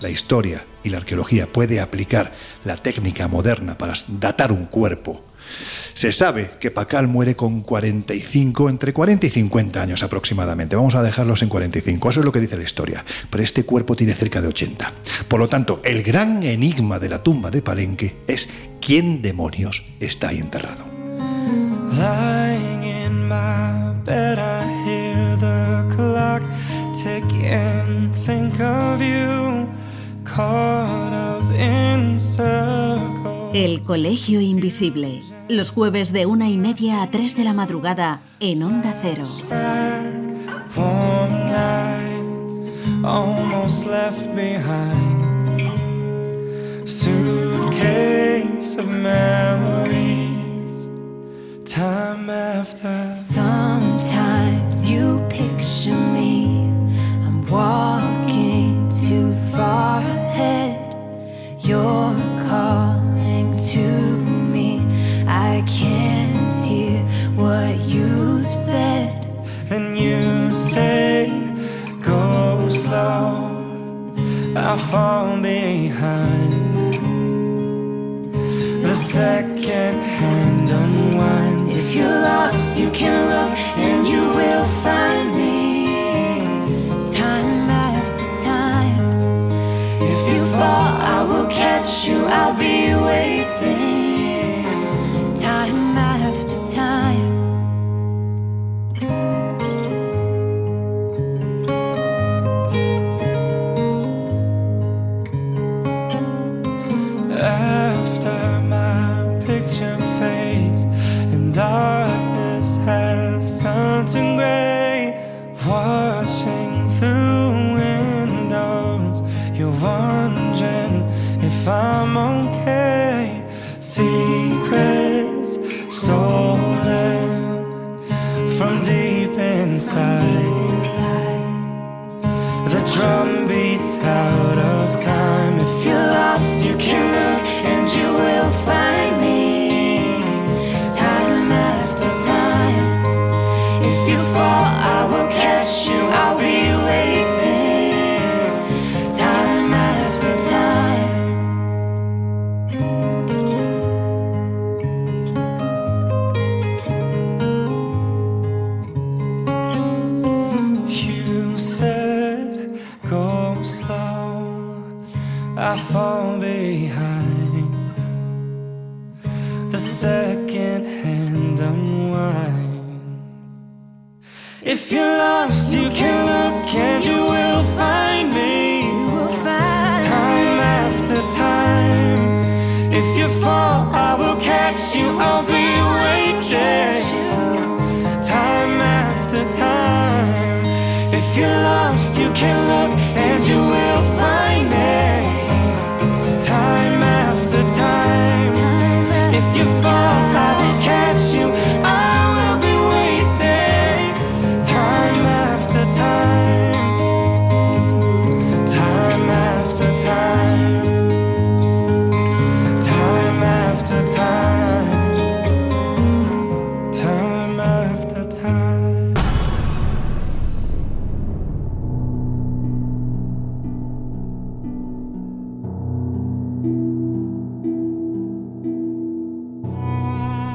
la historia y la arqueología puede aplicar la técnica moderna para datar un cuerpo. Se sabe que Pacal muere con 45, entre 40 y 50 años aproximadamente. Vamos a dejarlos en 45, eso es lo que dice la historia. Pero este cuerpo tiene cerca de 80. Por lo tanto, el gran enigma de la tumba de Palenque es quién demonios está ahí enterrado. Caught up in. El Colegio Invisible. Los jueves de una y media a tres de la madrugada en Onda Cero. Sometimes you picture me. I'm walking too far ahead. You're calling I fall behind. The second hand unwinds. If you're lost, you can look and you will find me. Time after time. If you fall, I will catch you. I'll be waiting. From deep inside. The drum beats out of time. If you're lost, you can look and you will find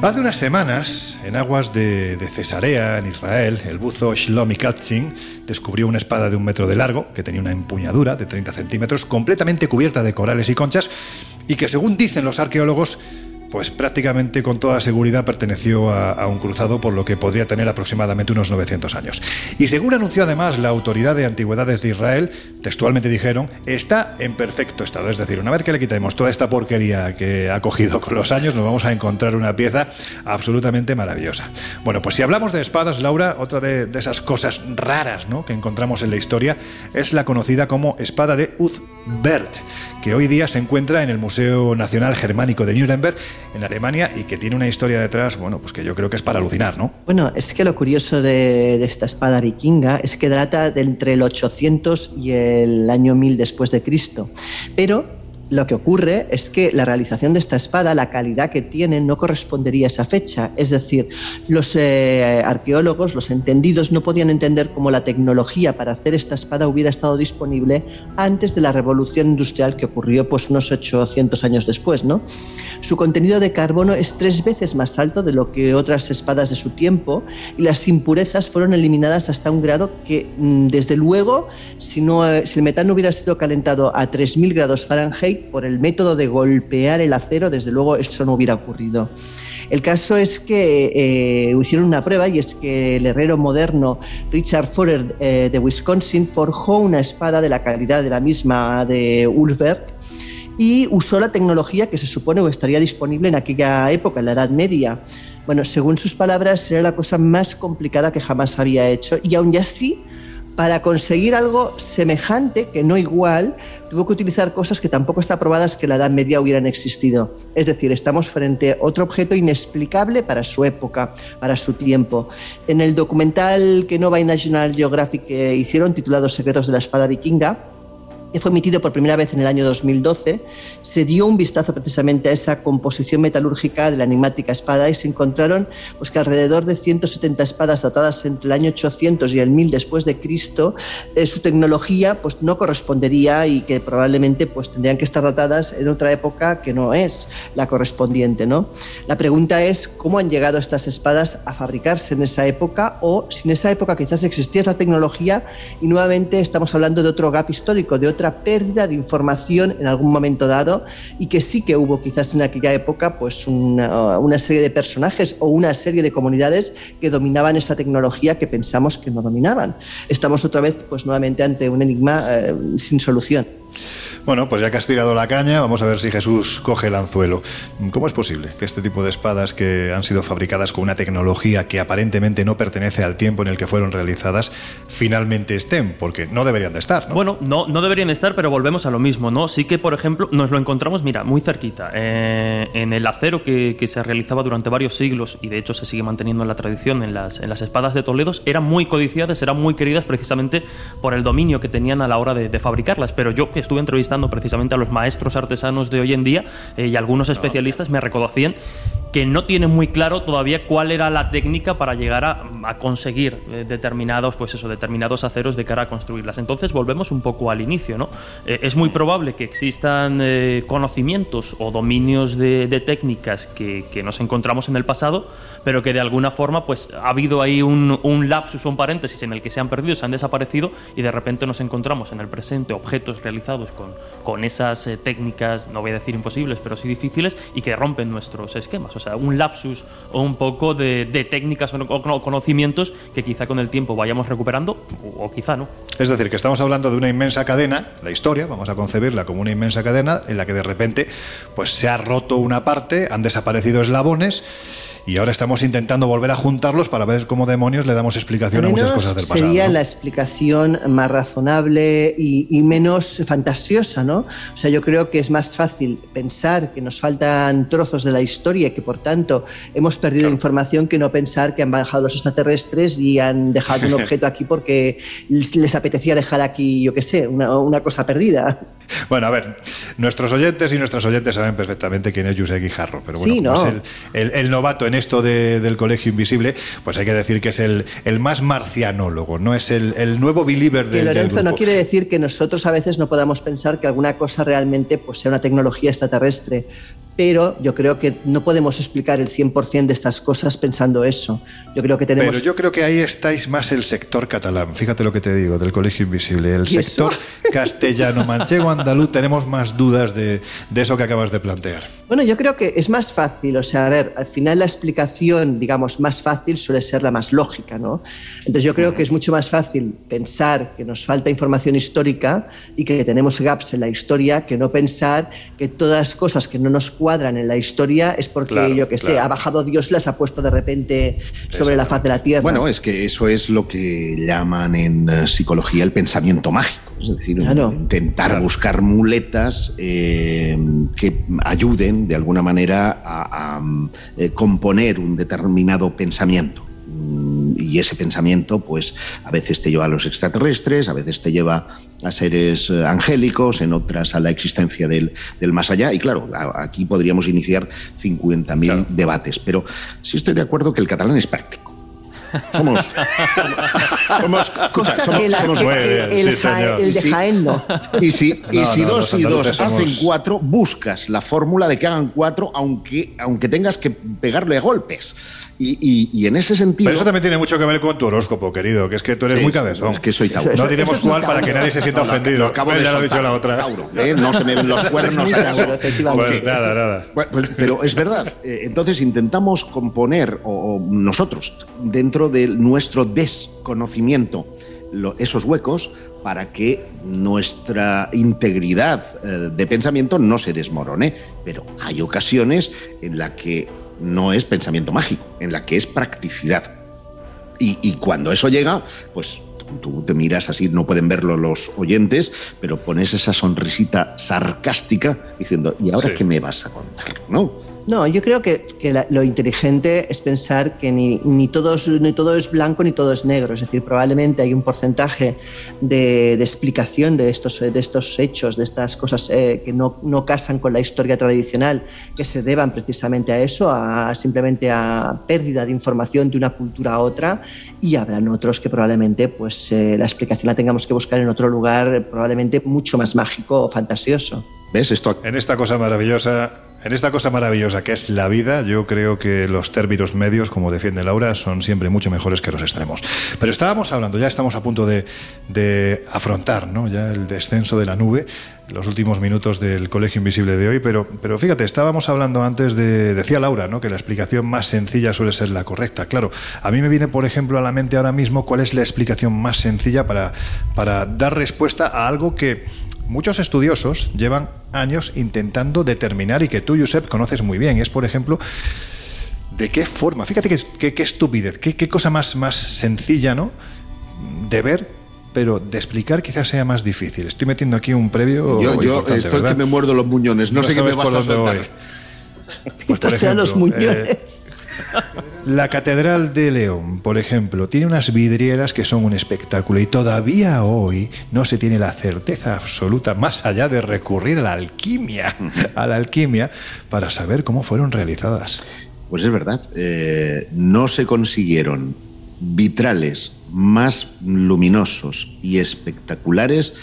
Hace unas semanas, en aguas de, de Cesarea, en Israel, el buzo Shlomi Katzin descubrió una espada de un metro de largo, que tenía una empuñadura de 30 centímetros, completamente cubierta de corales y conchas, y que según dicen los arqueólogos, pues prácticamente con toda seguridad perteneció a, un cruzado, por lo que podría tener aproximadamente unos 900 años. Y según anunció además la Autoridad de Antigüedades de Israel, textualmente dijeron, está en perfecto estado. Es decir, una vez que le quitemos toda esta porquería que ha cogido con los años, nos vamos a encontrar una pieza absolutamente maravillosa. Bueno, pues si hablamos de espadas, Laura, otra de, esas cosas raras ¿no? que encontramos en la historia es la conocida como espada de Uthbert, que hoy día se encuentra en el Museo Nacional Germánico de Nuremberg en Alemania y que tiene una historia detrás, bueno, pues que yo creo que es para alucinar, ¿no? Bueno, es que lo curioso de, esta espada vikinga es que data de entre el 800 y el año 1000 después de Cristo. Pero lo que ocurre es que la realización de esta espada, la calidad que tiene, no correspondería a esa fecha. Es decir, los eh, arqueólogos, los entendidos, no podían entender cómo la tecnología para hacer esta espada hubiera estado disponible antes de la revolución industrial que ocurrió pues, unos 800 años después. ¿no? Su contenido de carbono es tres veces más alto de lo que otras espadas de su tiempo y las impurezas fueron eliminadas hasta un grado que, mm, desde luego, si, no, si el metal no hubiera sido calentado a 3.000 grados Fahrenheit, por el método de golpear el acero, desde luego eso no hubiera ocurrido. El caso es que eh, hicieron una prueba y es que el herrero moderno Richard Forer eh, de Wisconsin forjó una espada de la calidad de la misma de Ulfberg y usó la tecnología que se supone que estaría disponible en aquella época, en la Edad Media. Bueno, según sus palabras, era la cosa más complicada que jamás había hecho y aún así para conseguir algo semejante, que no igual, tuvo que utilizar cosas que tampoco están probadas que en la Edad Media hubieran existido. Es decir, estamos frente a otro objeto inexplicable para su época, para su tiempo. En el documental que Nova y National Geographic hicieron, titulado Secretos de la Espada Vikinga, que fue emitido por primera vez en el año 2012, se dio un vistazo precisamente a esa composición metalúrgica de la enigmática espada y se encontraron pues, que alrededor de 170 espadas datadas entre el año 800 y el 1000 después de Cristo, eh, su tecnología pues, no correspondería y que probablemente pues, tendrían que estar datadas en otra época que no es la correspondiente. ¿no? La pregunta es cómo han llegado estas espadas a fabricarse en esa época o si en esa época quizás existía esa tecnología y nuevamente estamos hablando de otro gap histórico, de otra pérdida de información en algún momento dado y que sí que hubo quizás en aquella época pues una, una, serie de personajes o una serie de comunidades que dominaban esa tecnología que pensamos que no dominaban. Estamos otra vez pues nuevamente ante un enigma eh, sin solución. Bueno, pues ya que has tirado la caña, vamos a ver si Jesús coge el anzuelo. ¿Cómo es posible que este tipo de espadas que han sido fabricadas con una tecnología que aparentemente no pertenece al tiempo en el que fueron realizadas, finalmente estén? Porque no deberían de estar, ¿no? Bueno, no, no deberían estar, pero volvemos a lo mismo, ¿no? Sí que, por ejemplo, nos lo encontramos, mira, muy cerquita, eh, en el acero que, que, se realizaba durante varios siglos, y de hecho se sigue manteniendo en la tradición, en las, en las espadas de Toledo, eran muy codiciadas, eran muy queridas precisamente por el dominio que tenían a la hora de, de fabricarlas. Pero yo que estuve entrevistando precisamente a los maestros artesanos de hoy en día eh, y algunos especialistas me reconocían que no tienen muy claro todavía cuál era la técnica para llegar a, a conseguir eh, determinados, pues eso, determinados aceros de cara a construirlas. Entonces volvemos un poco al inicio, ¿no? Eh, es muy probable que existan eh, conocimientos o dominios de, de técnicas que, que, nos encontramos en el pasado, pero que de alguna forma, pues ha habido ahí un, un lapsus o un paréntesis en el que se han perdido, se han desaparecido y de repente nos encontramos en el presente objetos realizados con, con esas eh, técnicas, no voy a decir imposibles, pero sí difíciles y que rompen nuestros esquemas. O sea, un lapsus o un poco de, técnicas o conocimientos que quizá con el tiempo vayamos recuperando o, o quizá no. Es decir, que estamos hablando de una inmensa cadena, la historia, vamos a concebirla como una inmensa cadena en la que de repente pues se ha roto una parte, han desaparecido eslabones y ahora estamos intentando volver a juntarlos para ver cómo demonios le damos explicación a muchas cosas del pasado. Sería ¿no? la explicación más razonable y, y, menos fantasiosa, ¿no? O sea, yo creo que es más fácil pensar que nos faltan trozos de la historia y que por tanto hemos perdido claro. información que no pensar que han bajado los extraterrestres y han dejado un [LAUGHS] objeto aquí porque les apetecía dejar aquí, yo qué sé, una, una cosa perdida. Bueno, a ver, nuestros oyentes y nuestras oyentes saben perfectamente quién es José Guijarro, pero bueno, sí, no. es el, el, el, novato en esto de, del Colegio Invisible, pues hay que decir que es el, el más marcianólogo, no es el, el nuevo believer del, y Lorenzo del no quiere decir que nosotros a veces no podamos pensar que alguna cosa realmente pues, sea una tecnología extraterrestre pero yo creo que no podemos explicar el 100% de estas cosas pensando eso. Yo creo que tenemos... Pero yo creo que ahí estáis más el sector catalán, fíjate lo que te digo, del Colegio Invisible. El sector castellano, manchego, andaluz, tenemos más dudas de, de eso que acabas de plantear. Bueno, yo creo que es más fácil, o sea, a ver, al final la explicación, digamos, más fácil suele ser la más lógica, ¿no? Entonces yo creo que es mucho más fácil pensar que nos falta información histórica y que tenemos gaps en la historia que no pensar que todas las cosas que no nos cuadran en la historia es porque, Claro, yo que sé, claro. ha bajado Dios, las ha puesto de repente sobre la faz de la tierra. Bueno, es que eso es lo que llaman en eh, psicología el pensamiento mágico. Es decir, Claro. intentar buscar muletas eh, que ayuden de alguna manera a, a, mm, eh, componer un determinado pensamiento. Y ese pensamiento, pues, a veces te lleva a los extraterrestres, a veces te lleva a seres eh, angélicos, en otras a la existencia del, del más allá. Y claro, aquí podríamos iniciar 50.000 debates. Pero sí estoy de acuerdo que el catalán es práctico. Somos. somos, escucha, Cosa somos- que la- somos- que- el, Jaén- el de Sí. Jaén no. Y si, y No, si no, dos y dos hacen cuatro, buscas la fórmula de que hagan cuatro, aunque, aunque tengas que pegarle a golpes. Y, y- y en ese sentido. Pero eso también tiene mucho que ver con tu horóscopo, querido, que es que tú eres Sí, muy cabezón. es que soy Tauro. No diremos cuál para que nadie se sienta No, ofendido. lo acabo Pues de ya lo ha dicho la otra. Tauro, ¿eh? No se me ven los [LAUGHS] cuernos. Acaso. Pues nada, nada. Bueno, pues, pero es verdad. Eh, Entonces intentamos componer, o, o nosotros, dentro de nuestro desconocimiento, lo- esos huecos para que nuestra integridad eh, de pensamiento no se desmorone. Pero hay ocasiones en las que no es pensamiento mágico, en la que es practicidad. Y, y cuando eso llega, pues tú te miras así, no pueden verlo los oyentes, pero pones esa sonrisita sarcástica diciendo, ¿y ahora Sí. qué me vas a contar? ¿No? No, yo creo que, que la- lo inteligente es pensar que ni, ni, todo es, ni todo es blanco ni todo es negro. Es decir, probablemente hay un porcentaje de, de explicación de estos, de estos hechos, de estas cosas eh, que no, no casan con la historia tradicional, que se deban precisamente a eso, a simplemente a pérdida de información de una cultura a otra. Y habrán otros que probablemente pues, eh, la explicación la tengamos que buscar en otro lugar, probablemente mucho más mágico o fantasioso. ¿Ves? Esto En esta cosa maravillosa, en esta cosa maravillosa que es la vida, yo creo que los términos medios, como defiende Laura, son siempre mucho mejores que los extremos. Pero estábamos hablando, ya estamos a punto de, afrontar ¿no? ya el descenso de la nube, los últimos minutos del Colegio Invisible de hoy, pero, pero fíjate, estábamos hablando antes de, decía Laura, ¿no? que la explicación más sencilla suele ser la correcta. Claro, a mí me viene, por ejemplo, a la mente ahora mismo cuál es la explicación más sencilla para dar respuesta a algo que muchos estudiosos llevan años intentando determinar y que tú, Josep, conoces muy bien. Es, por ejemplo, de qué forma, fíjate qué, qué- qué estupidez, qué, qué cosa más, más sencilla, ¿no? De ver, pero de explicar quizás sea más difícil. Estoy metiendo aquí un previo. yo, yo estoy ¿verdad? que me muerdo los muñones, no, sé qué me vas por a dónde soltar. voy. Pues, por O sea, los ejemplo, eh, muñones. La Catedral de León, por ejemplo, tiene unas vidrieras que son un espectáculo y todavía hoy no se tiene la certeza absoluta, más allá de recurrir a la alquimia, a la alquimia, para saber cómo fueron realizadas. Pues es verdad, eh, no se consiguieron vitrales más luminosos y espectaculares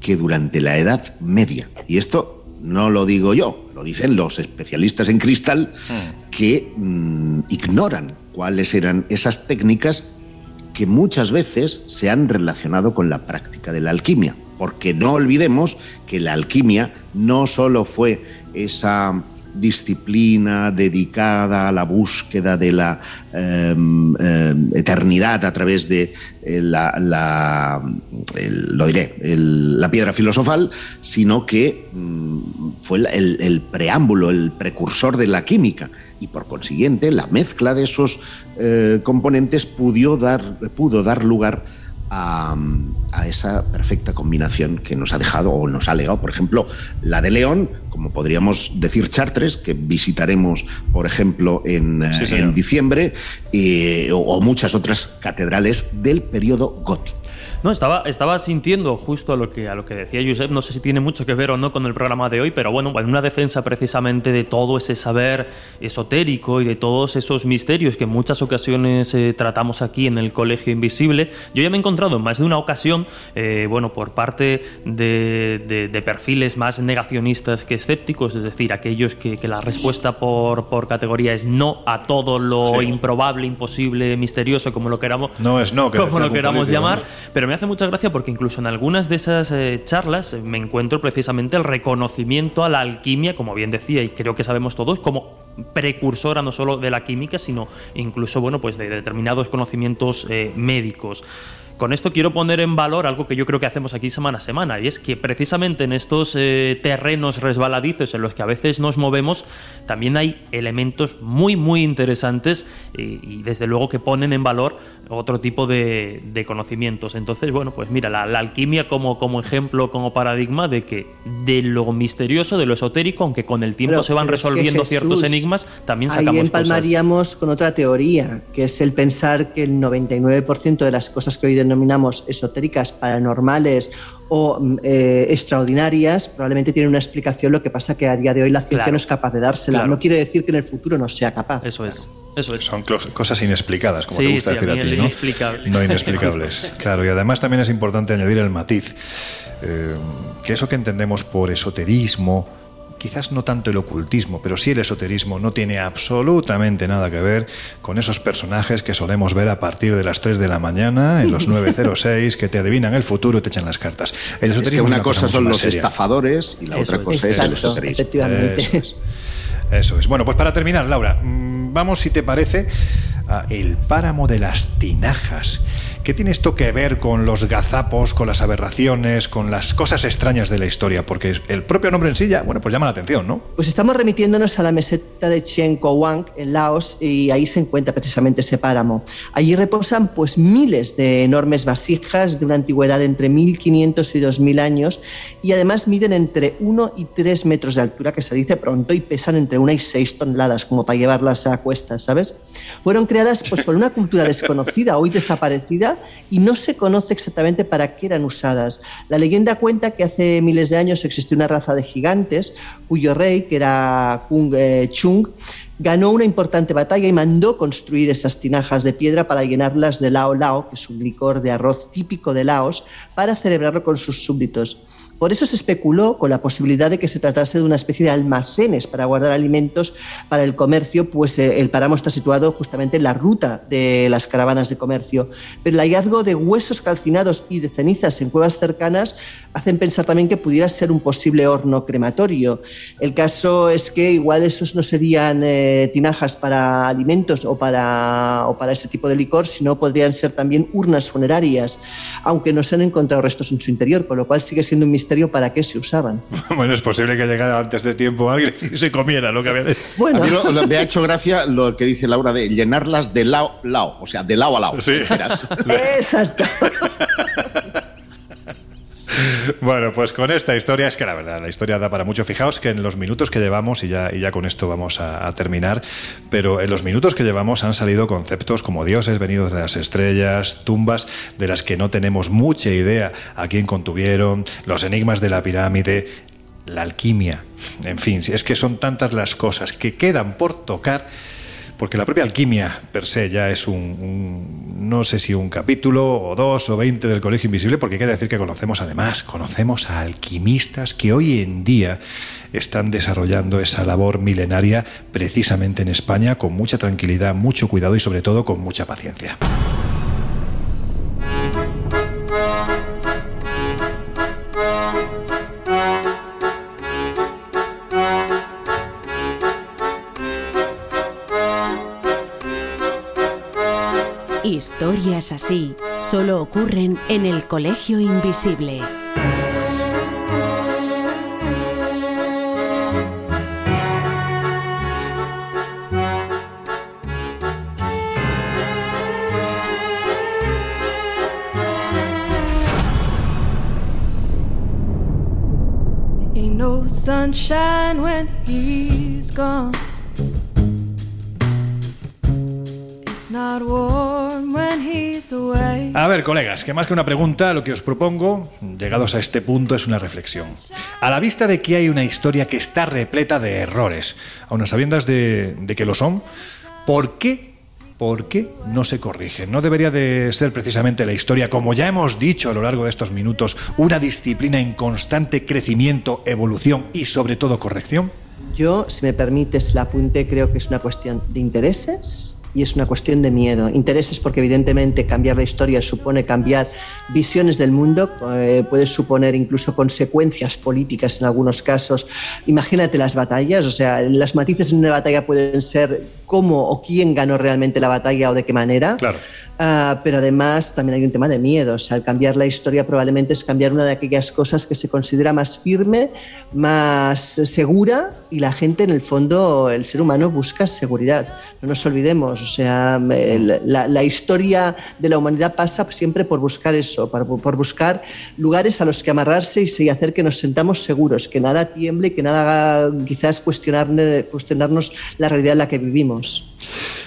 que durante la Edad Media. Y esto no lo digo yo, lo dicen los especialistas en cristal que mm, ignoran cuáles eran esas técnicas que muchas veces se han relacionado con la práctica de la alquimia. Porque no olvidemos que la alquimia no solo fue esa disciplina dedicada a la búsqueda de la eh, eh, eternidad a través de eh, la, la- lo diré, la piedra filosofal, sino que mm, fue el preámbulo, el precursor de la química. Y por consiguiente la mezcla de esos eh, componentes pudo dar, pudo dar lugar a, a esa perfecta combinación que nos ha dejado o nos ha legado, por ejemplo, la de León, como podríamos decir Chartres, que visitaremos, por ejemplo, en, eh, Sí, señor. en diciembre, eh, o, o muchas otras catedrales del periodo gótico. No, estaba, estaba sintiendo justo a lo que a lo que decía Josep, no sé si tiene mucho que ver o no con el programa de hoy, pero bueno, en una defensa precisamente de todo ese saber esotérico y de todos esos misterios que en muchas ocasiones eh, tratamos aquí en el Colegio Invisible, yo ya me he encontrado en más de una ocasión, eh, bueno, por parte de, de- de perfiles más negacionistas que escépticos, es decir, aquellos que, que la respuesta por, por categoría es no a todo lo Sí. improbable, imposible, misterioso, como lo queramos, No es no, que como lo queramos político, llamar, ¿no? pero me hace mucha gracia porque incluso en algunas de esas eh, charlas eh, me encuentro precisamente el reconocimiento a la alquimia, como bien decía, y creo que sabemos todos, como precursora no solo de la química, sino incluso bueno, pues de determinados conocimientos eh, médicos. Con esto quiero poner en valor algo que yo creo que hacemos aquí semana a semana, y es que precisamente en estos terrenos resbaladizos en los que a veces nos movemos, también hay elementos muy, muy interesantes y desde luego que ponen en valor otro tipo de, de conocimientos. Entonces, bueno, pues mira, la, la alquimia como, como ejemplo, como paradigma de que de lo misterioso, de lo esotérico, aunque con el tiempo Pero- se van pero es que resolviendo ciertos enigmas, también Ahí sacamos cosas. empalmaríamos con otra teoría, que es el pensar que el 99% de las cosas que hoy denominamos esotéricas, paranormales o mm, eh, extraordinarias, probablemente tienen una explicación, lo que pasa que a día de hoy la ciencia Claro. no es capaz de dársela. Claro. No quiere decir que en el futuro no sea capaz. Eso es. Eso es. Son cosas inexplicadas, como Sí, te gusta sí, a decir a, mí ti, el ¿no? inexplicable. No [LAUGHS] inexplicables. Claro, y además también es importante añadir el matiz, eh, que eso que entendemos por esoterismo, quizás no tanto el ocultismo, pero sí el esoterismo, no tiene absolutamente nada que ver con esos personajes que solemos ver a partir de las 3 de la mañana en los [LAUGHS] 906 que te adivinan el futuro y te echan las cartas. El Es que esoterismo una es cosa mucho son los seria. estafadores y la Eso otra es. cosa es el Exacto, esoterismo. efectivamente. Eso es. Eso es. Bueno, pues para terminar, Laura, mm, vamos, si te parece, el páramo de las tinajas. ¿Qué tiene esto que ver con los gazapos, con las aberraciones, con las cosas extrañas de la historia? Porque el propio nombre en sí ya, bueno, pues llama la atención, ¿no? Pues estamos remitiéndonos a la meseta de Chien Kowang en Laos y ahí se encuentra precisamente ese páramo. Allí reposan pues miles de enormes vasijas de una antigüedad de entre 1500 y 2000 años y además miden entre 1 y 3 metros de altura, que se dice pronto, y pesan entre 1 y 6 toneladas, como para llevarlas a cuestas, ¿sabes? Fueron creadas pues por una cultura desconocida, hoy desaparecida, y no se conoce exactamente para qué eran usadas. La leyenda cuenta que hace miles de años existió una raza de gigantes cuyo rey, que era Kung eh, Chung, ganó una importante batalla y mandó construir esas tinajas de piedra para llenarlas de lao lao, que es un licor de arroz típico de Laos, para celebrarlo con sus súbditos. Por eso se especuló con la posibilidad de que se tratase de una especie de almacenes para guardar alimentos para el comercio, pues eh, el páramo está situado justamente en la ruta de las caravanas de comercio. Pero el hallazgo de huesos calcinados y de cenizas en cuevas cercanas hacen pensar también que pudiera ser un posible horno crematorio. El caso es que igual esos no serían eh, tinajas para alimentos o para, o para ese tipo de licor, sino podrían ser también urnas funerarias, aunque no se han encontrado restos en su interior, con lo cual sigue siendo un misterio para qué se usaban. [LAUGHS] bueno, es posible que llegara antes de tiempo alguien y se comiera lo que había de... Bueno, A mí lo- lo- me ha hecho [LAUGHS] gracia lo que dice Laura de llenarlas de lao lao, o sea, de lao a lao. Sí. [LAUGHS] Exacto. [LAUGHS] Bueno, pues con esta historia es que la verdad, la historia da para mucho. Fijaos que en los minutos que llevamos, y ya, y ya con esto vamos a, a terminar, pero en los minutos que llevamos han salido conceptos como dioses venidos de las estrellas, tumbas de las que no tenemos mucha idea a quién contuvieron, los enigmas de la pirámide, la alquimia, en fin, es que son tantas las cosas que quedan por tocar porque la propia alquimia per se ya es un, no sé si un capítulo o dos o veinte del Colegio Invisible, porque que decir que conocemos además, conocemos a alquimistas que hoy en día están desarrollando esa labor milenaria precisamente en España con mucha tranquilidad, mucho cuidado y sobre todo con mucha paciencia. Historias así solo ocurren en el Colegio Invisible. Sunshine when he's gone. A ver, colegas, que más que una pregunta, lo que os propongo, llegados a este punto, es una reflexión. A la vista de que hay una historia que está repleta de errores, aun a sabiendas de, de que lo son, ¿por qué? ¿Por qué no se corrigen? ¿No debería de ser precisamente la historia, como ya hemos dicho a lo largo de estos minutos, una disciplina en constante crecimiento, evolución y sobre todo corrección? Yo, si me permites el apunte, creo que es una cuestión de intereses y es una cuestión de miedo. Intereses porque evidentemente cambiar la historia supone cambiar visiones del mundo, eh, puede suponer incluso consecuencias políticas en algunos casos. Imagínate las batallas, o sea, las matices en una batalla pueden ser cómo o quién ganó realmente la batalla o de qué manera. Claro. Ah, pero además también hay un tema de miedo. O sea, al cambiar la historia probablemente es cambiar una de aquellas cosas que se considera más firme, más segura y la gente en el fondo, el ser humano busca seguridad. No nos olvidemos, o sea, el- la, la historia de la humanidad pasa siempre por buscar eso, por, buscar lugares a los que amarrarse y, hacer que nos sentamos seguros, que nada tiemble y que nada haga quizás cuestionar, cuestionarnos la realidad en la que vivimos.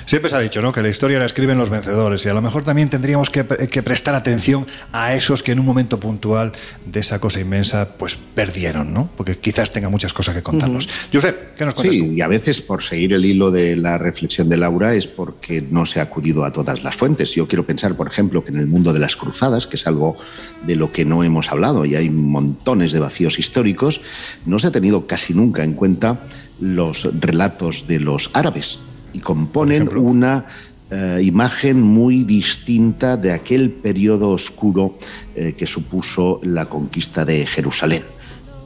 Siempre se ha dicho, ¿no? Que la historia la escriben los vencedores y a lo mejor también tendríamos que, que prestar atención a esos que en un momento puntual de esa cosa inmensa, pues perdieron, ¿no? Porque quizás tenga muchas cosas que contarnos. Josep, ¿qué nos cuentas Sí, tú? y a veces por seguir el hilo de la reflexión de Laura es porque no se ha acudido a todas las fuentes. Yo quiero pensar, por ejemplo, que en el mundo de las cruzadas, que es algo de lo que no hemos hablado y hay montones de vacíos históricos, no se ha tenido casi nunca en cuenta los relatos de los árabes y componen una eh, imagen muy distinta de aquel periodo oscuro eh, que supuso la conquista de Jerusalén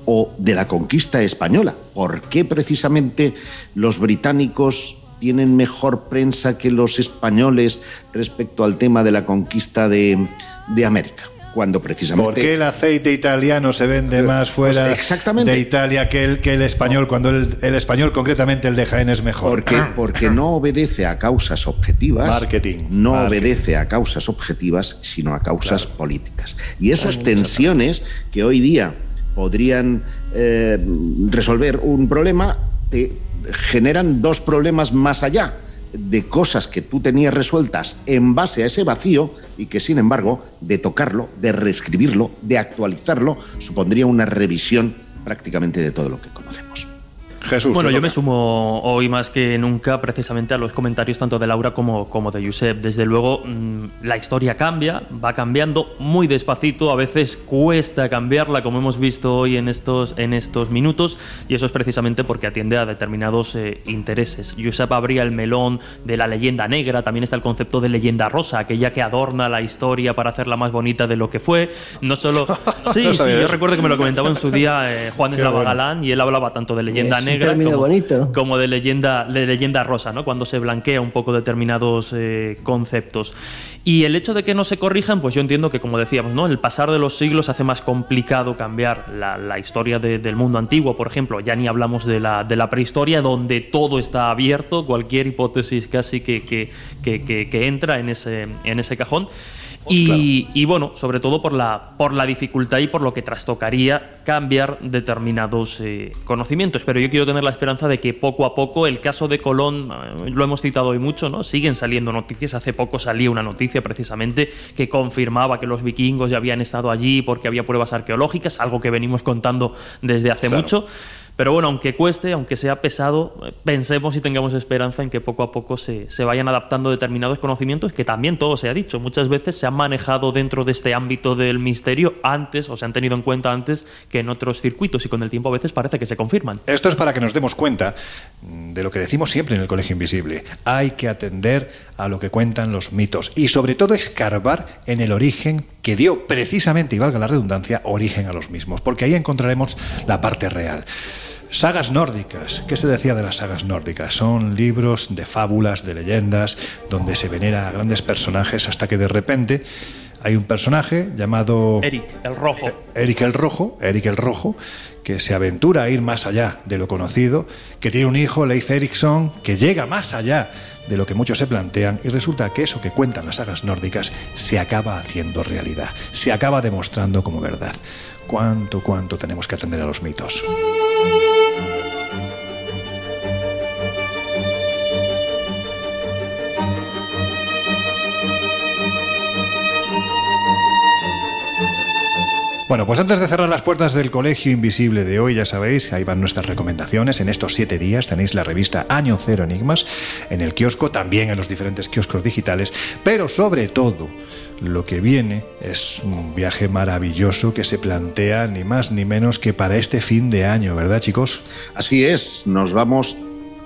o de la conquista española. ¿Por qué precisamente los británicos tienen mejor prensa que los españoles respecto al tema de la conquista de, de América? Cuando precisamente... ¿Por qué el aceite italiano se vende más fuera Pues exactamente. de Italia que el, que el español, cuando el, el español, concretamente el de Jaén, es mejor? Porque, porque no obedece a causas objetivas. Marketing. No Marketing. obedece a causas objetivas, sino a causas políticas. Y esas tensiones que hoy día podrían eh, resolver un problema, te generan dos problemas más allá de cosas que tú tenías resueltas en base a ese vacío y que sin embargo de tocarlo, de reescribirlo, de actualizarlo, supondría una revisión prácticamente de todo lo que conocemos. Jesús. Bueno, yo me sumo hoy más que nunca precisamente a los comentarios tanto de Laura como, como de Josep. Desde luego, mm, la historia cambia, va cambiando muy despacito, a veces cuesta cambiarla, como hemos visto hoy en estos, en estos minutos, y eso es precisamente porque atiende a determinados eh, intereses. Josep abría el melón de la leyenda negra, también está el concepto de leyenda rosa, aquella que adorna la historia para hacerla más bonita de lo que fue. No solo. [LAUGHS] Sí, No sí, yo recuerdo que me lo comentaba en su día eh, Juan Eslava bueno. Galán, y él hablaba tanto de leyenda un negra como, bonito. como de leyenda, de leyenda rosa, ¿no? Cuando se blanquea un poco determinados eh, conceptos. Y el hecho de que no se corrijan, pues yo entiendo que, como decíamos, ¿no? El pasar de los siglos hace más complicado cambiar la, la historia de- del mundo antiguo, por ejemplo. Ya ni hablamos de la, de la prehistoria, donde todo está abierto, cualquier hipótesis casi que, que, que- que- que entra en ese, en ese cajón. Y, y bueno, sobre todo por la, por la dificultad y por lo que trastocaría cambiar determinados eh, conocimientos. Pero yo quiero tener la esperanza de que poco a poco el caso de Colón, eh, lo hemos citado hoy mucho, ¿no? Siguen saliendo noticias. Hace poco salía una noticia precisamente que confirmaba que los vikingos ya habían estado allí porque había pruebas arqueológicas, algo que venimos contando desde hace Claro. mucho. Pero bueno, aunque cueste, aunque sea pesado, eh, pensemos y tengamos esperanza en que poco a poco se, se vayan adaptando determinados conocimientos que también todo se ha dicho. Muchas veces se han manejado dentro de este ámbito del misterio antes o se han tenido en cuenta antes que en otros circuitos y con el tiempo a veces parece que se confirman. Esto es para que nos demos cuenta de lo que decimos siempre en el Colegio Invisible. Hay que atender a lo que cuentan los mitos y sobre todo escarbar en el origen que dio precisamente, y valga la redundancia, origen a los mismos, porque ahí encontraremos la parte real. Sagas nórdicas. ¿Qué se decía de las sagas nórdicas? Son libros de fábulas, de leyendas, donde se venera a grandes personajes hasta que de repente hay un personaje llamado Eric, el rojo. Eric el Rojo, Eric el Rojo, que se aventura a ir más allá de lo conocido, que tiene un hijo, Leif Erikson, que llega más allá de lo que muchos se plantean y resulta que eso que cuentan las sagas nórdicas se acaba haciendo realidad, se acaba demostrando como verdad. ¿Cuánto, cuánto tenemos que atender a los mitos? Bueno, pues antes de cerrar las puertas del Colegio Invisible de hoy, ya sabéis, ahí van nuestras recomendaciones. En estos siete días tenéis la revista Año Cero Enigmas en el kiosco, también en los diferentes kioscos digitales, pero sobre todo lo que viene es un viaje maravilloso que se plantea ni más ni menos que para este fin de año, ¿verdad chicos? Así es, nos vamos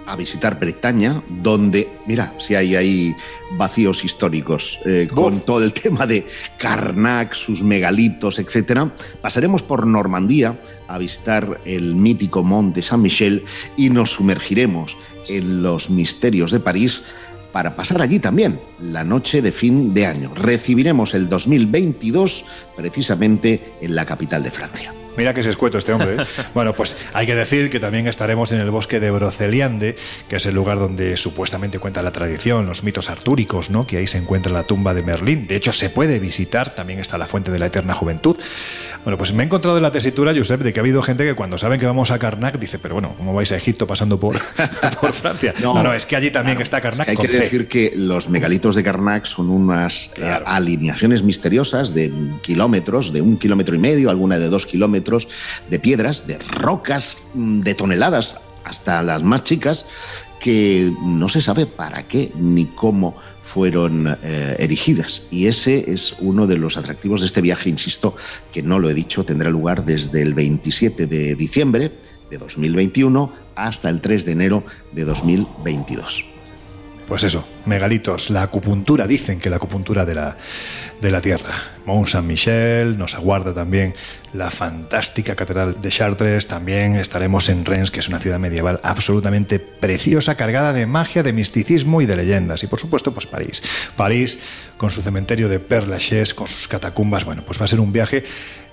a visitar Bretaña, donde, mira, si hay ahí vacíos históricos, eh, con todo el [LAUGHS] tema de Karnak, sus megalitos, etcétera. Pasaremos por Normandía a visitar el mítico Mont de Saint-Michel y nos sumergiremos en los misterios de París para pasar allí también la noche de fin de año. Recibiremos el 2022 precisamente en la capital de Francia. Mira que se escueto este hombre. ¿eh? [LAUGHS] bueno, pues hay que decir que también estaremos en el bosque de Broceliande, que es el lugar donde supuestamente cuenta la tradición, los mitos artúricos, ¿no? Que ahí se encuentra la tumba de Merlín. De hecho, se puede visitar, también está la fuente de la eterna juventud. Bueno, pues me he encontrado en la tesitura, Josep, de que ha habido gente que cuando saben que vamos a Karnak dice, pero bueno, ¿cómo vais a Egipto pasando por, [LAUGHS] por Francia? No, no, es que allí también está Karnak. hay que decir que los megalitos de Karnak son unas alineaciones misteriosas de kilómetros, de un kilómetro y medio, alguna de dos kilómetros, de piedras, de rocas mm, de toneladas hasta las más chicas, que no se sabe para qué ni cómo fueron eh, erigidas. Y ese es uno de los atractivos de este viaje, insisto, que no lo he dicho, tendrá lugar desde el 27 de diciembre de 2021 hasta el 3 de enero de 2022. Pues eso, megalitos, la acupuntura, dicen que la acupuntura de la, de la Tierra. Mont Saint-Michel, nos aguarda también la fantástica Catedral de Chartres, también estaremos en Rennes, que es una ciudad medieval absolutamente preciosa, cargada de magia, de misticismo y de leyendas. Y por supuesto, pues París. París, con su cementerio de Père Lachaise, con sus catacumbas, bueno, pues va a ser un viaje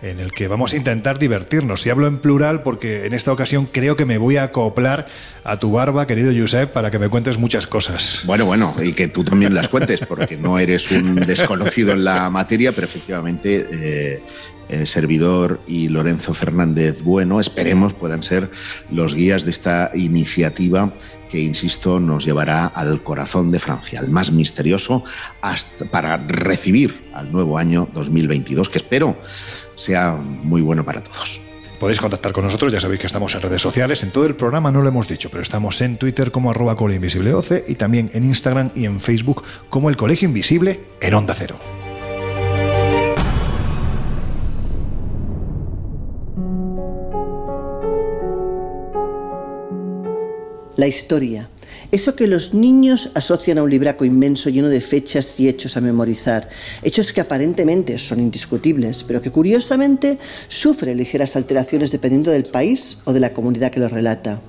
en el que vamos a intentar divertirnos. Y hablo en plural porque en esta ocasión creo que me voy a acoplar a tu barba, querido Josep, para que me cuentes muchas cosas. Bueno, bueno, y que tú también las cuentes, porque no eres un desconocido en la materia, pero efectivamente eh, el servidor y Lorenzo Fernández Bueno, esperemos puedan ser los guías de esta iniciativa que, insisto, nos llevará al corazón de Francia, al más misterioso, hasta para recibir al nuevo año 2022, que espero sea muy bueno para todos. Podéis contactar con nosotros, ya sabéis que estamos en redes sociales, en todo el programa no lo hemos dicho, pero estamos en Twitter como arroba Invisible12 y también en Instagram y en Facebook como el Colegio Invisible en Onda Cero. La historia. Eso que los niños asocian a un libraco inmenso lleno de fechas y hechos a memorizar. Hechos que aparentemente son indiscutibles, pero que curiosamente sufren ligeras alteraciones dependiendo del país o de la comunidad que los relata.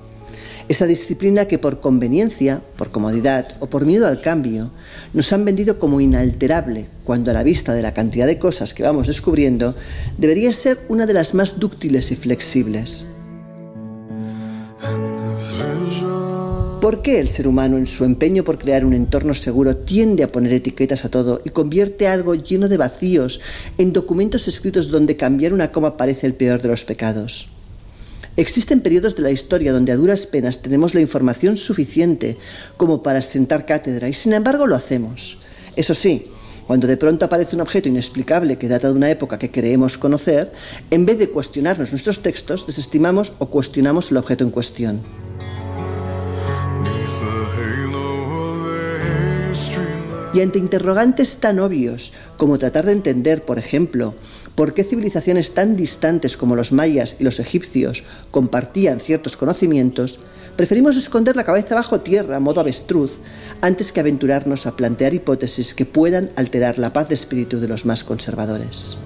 Esta disciplina que por conveniencia, por comodidad o por miedo al cambio nos han vendido como inalterable, cuando a la vista de la cantidad de cosas que vamos descubriendo, debería ser una de las más dúctiles y flexibles. ¿Por qué el ser humano en su empeño por crear un entorno seguro tiende a poner etiquetas a todo y convierte algo lleno de vacíos en documentos escritos donde cambiar una coma parece el peor de los pecados? Existen periodos de la historia donde a duras penas tenemos la información suficiente como para sentar cátedra y sin embargo lo hacemos. Eso sí, cuando de pronto aparece un objeto inexplicable que data de una época que creemos conocer, en vez de cuestionarnos nuestros textos, desestimamos o cuestionamos el objeto en cuestión. Y ante interrogantes tan obvios como tratar de entender, por ejemplo, por qué civilizaciones tan distantes como los mayas y los egipcios compartían ciertos conocimientos, preferimos esconder la cabeza bajo tierra a modo avestruz antes que aventurarnos a plantear hipótesis que puedan alterar la paz de espíritu de los más conservadores.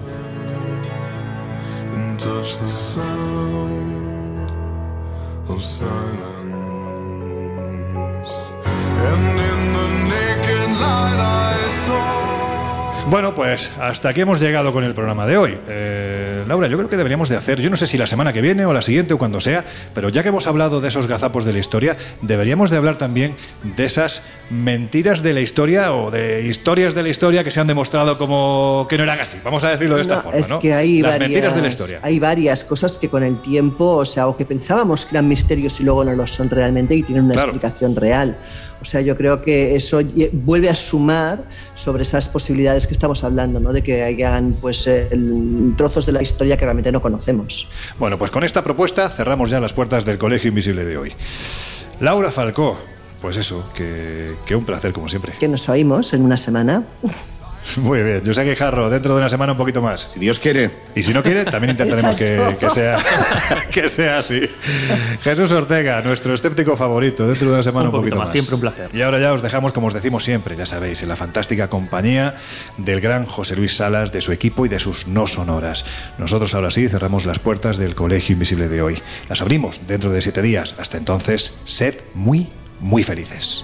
Bueno, pues hasta aquí hemos llegado con el programa de hoy. Eh, Laura, yo creo que deberíamos de hacer, yo no sé si la semana que viene o la siguiente o cuando sea, pero ya que hemos hablado de esos gazapos de la historia, deberíamos de hablar también de esas mentiras de la historia o de historias de la historia que se han demostrado como que no eran así. Vamos a decirlo de esta forma, es ¿no? Que hay Las varias, mentiras de la historia. Hay varias cosas que con el tiempo, o sea, o que pensábamos que eran misterios y luego no lo son realmente y tienen una Claro. explicación real. O sea, yo creo que eso vuelve a sumar sobre esas posibilidades que estamos hablando, ¿no? De que hayan pues eh, el- trozos de la historia que realmente no conocemos. Bueno, pues con esta propuesta cerramos ya las puertas del Colegio Invisible de hoy. Laura Falcó, pues eso, que, que un placer como siempre. Que nos oímos en una semana. [LAUGHS] Muy bien, yo sé que Jarro, dentro de una semana un poquito más. Si Dios quiere. Y si no quiere, también intentaremos que, [LAUGHS] que sea, [LAUGHS] que sea así. Jesús Ortega, nuestro escéptico favorito, dentro de una semana Un un, poquito poquito más, más. siempre un placer. Y ahora ya os dejamos, como os decimos siempre, ya sabéis, en la fantástica compañía del gran José Luis Salas, de su equipo y de sus no sonoras. Nosotros ahora sí cerramos las puertas del Colegio Invisible de hoy. Las abrimos dentro de siete días. Hasta entonces, sed muy, muy felices.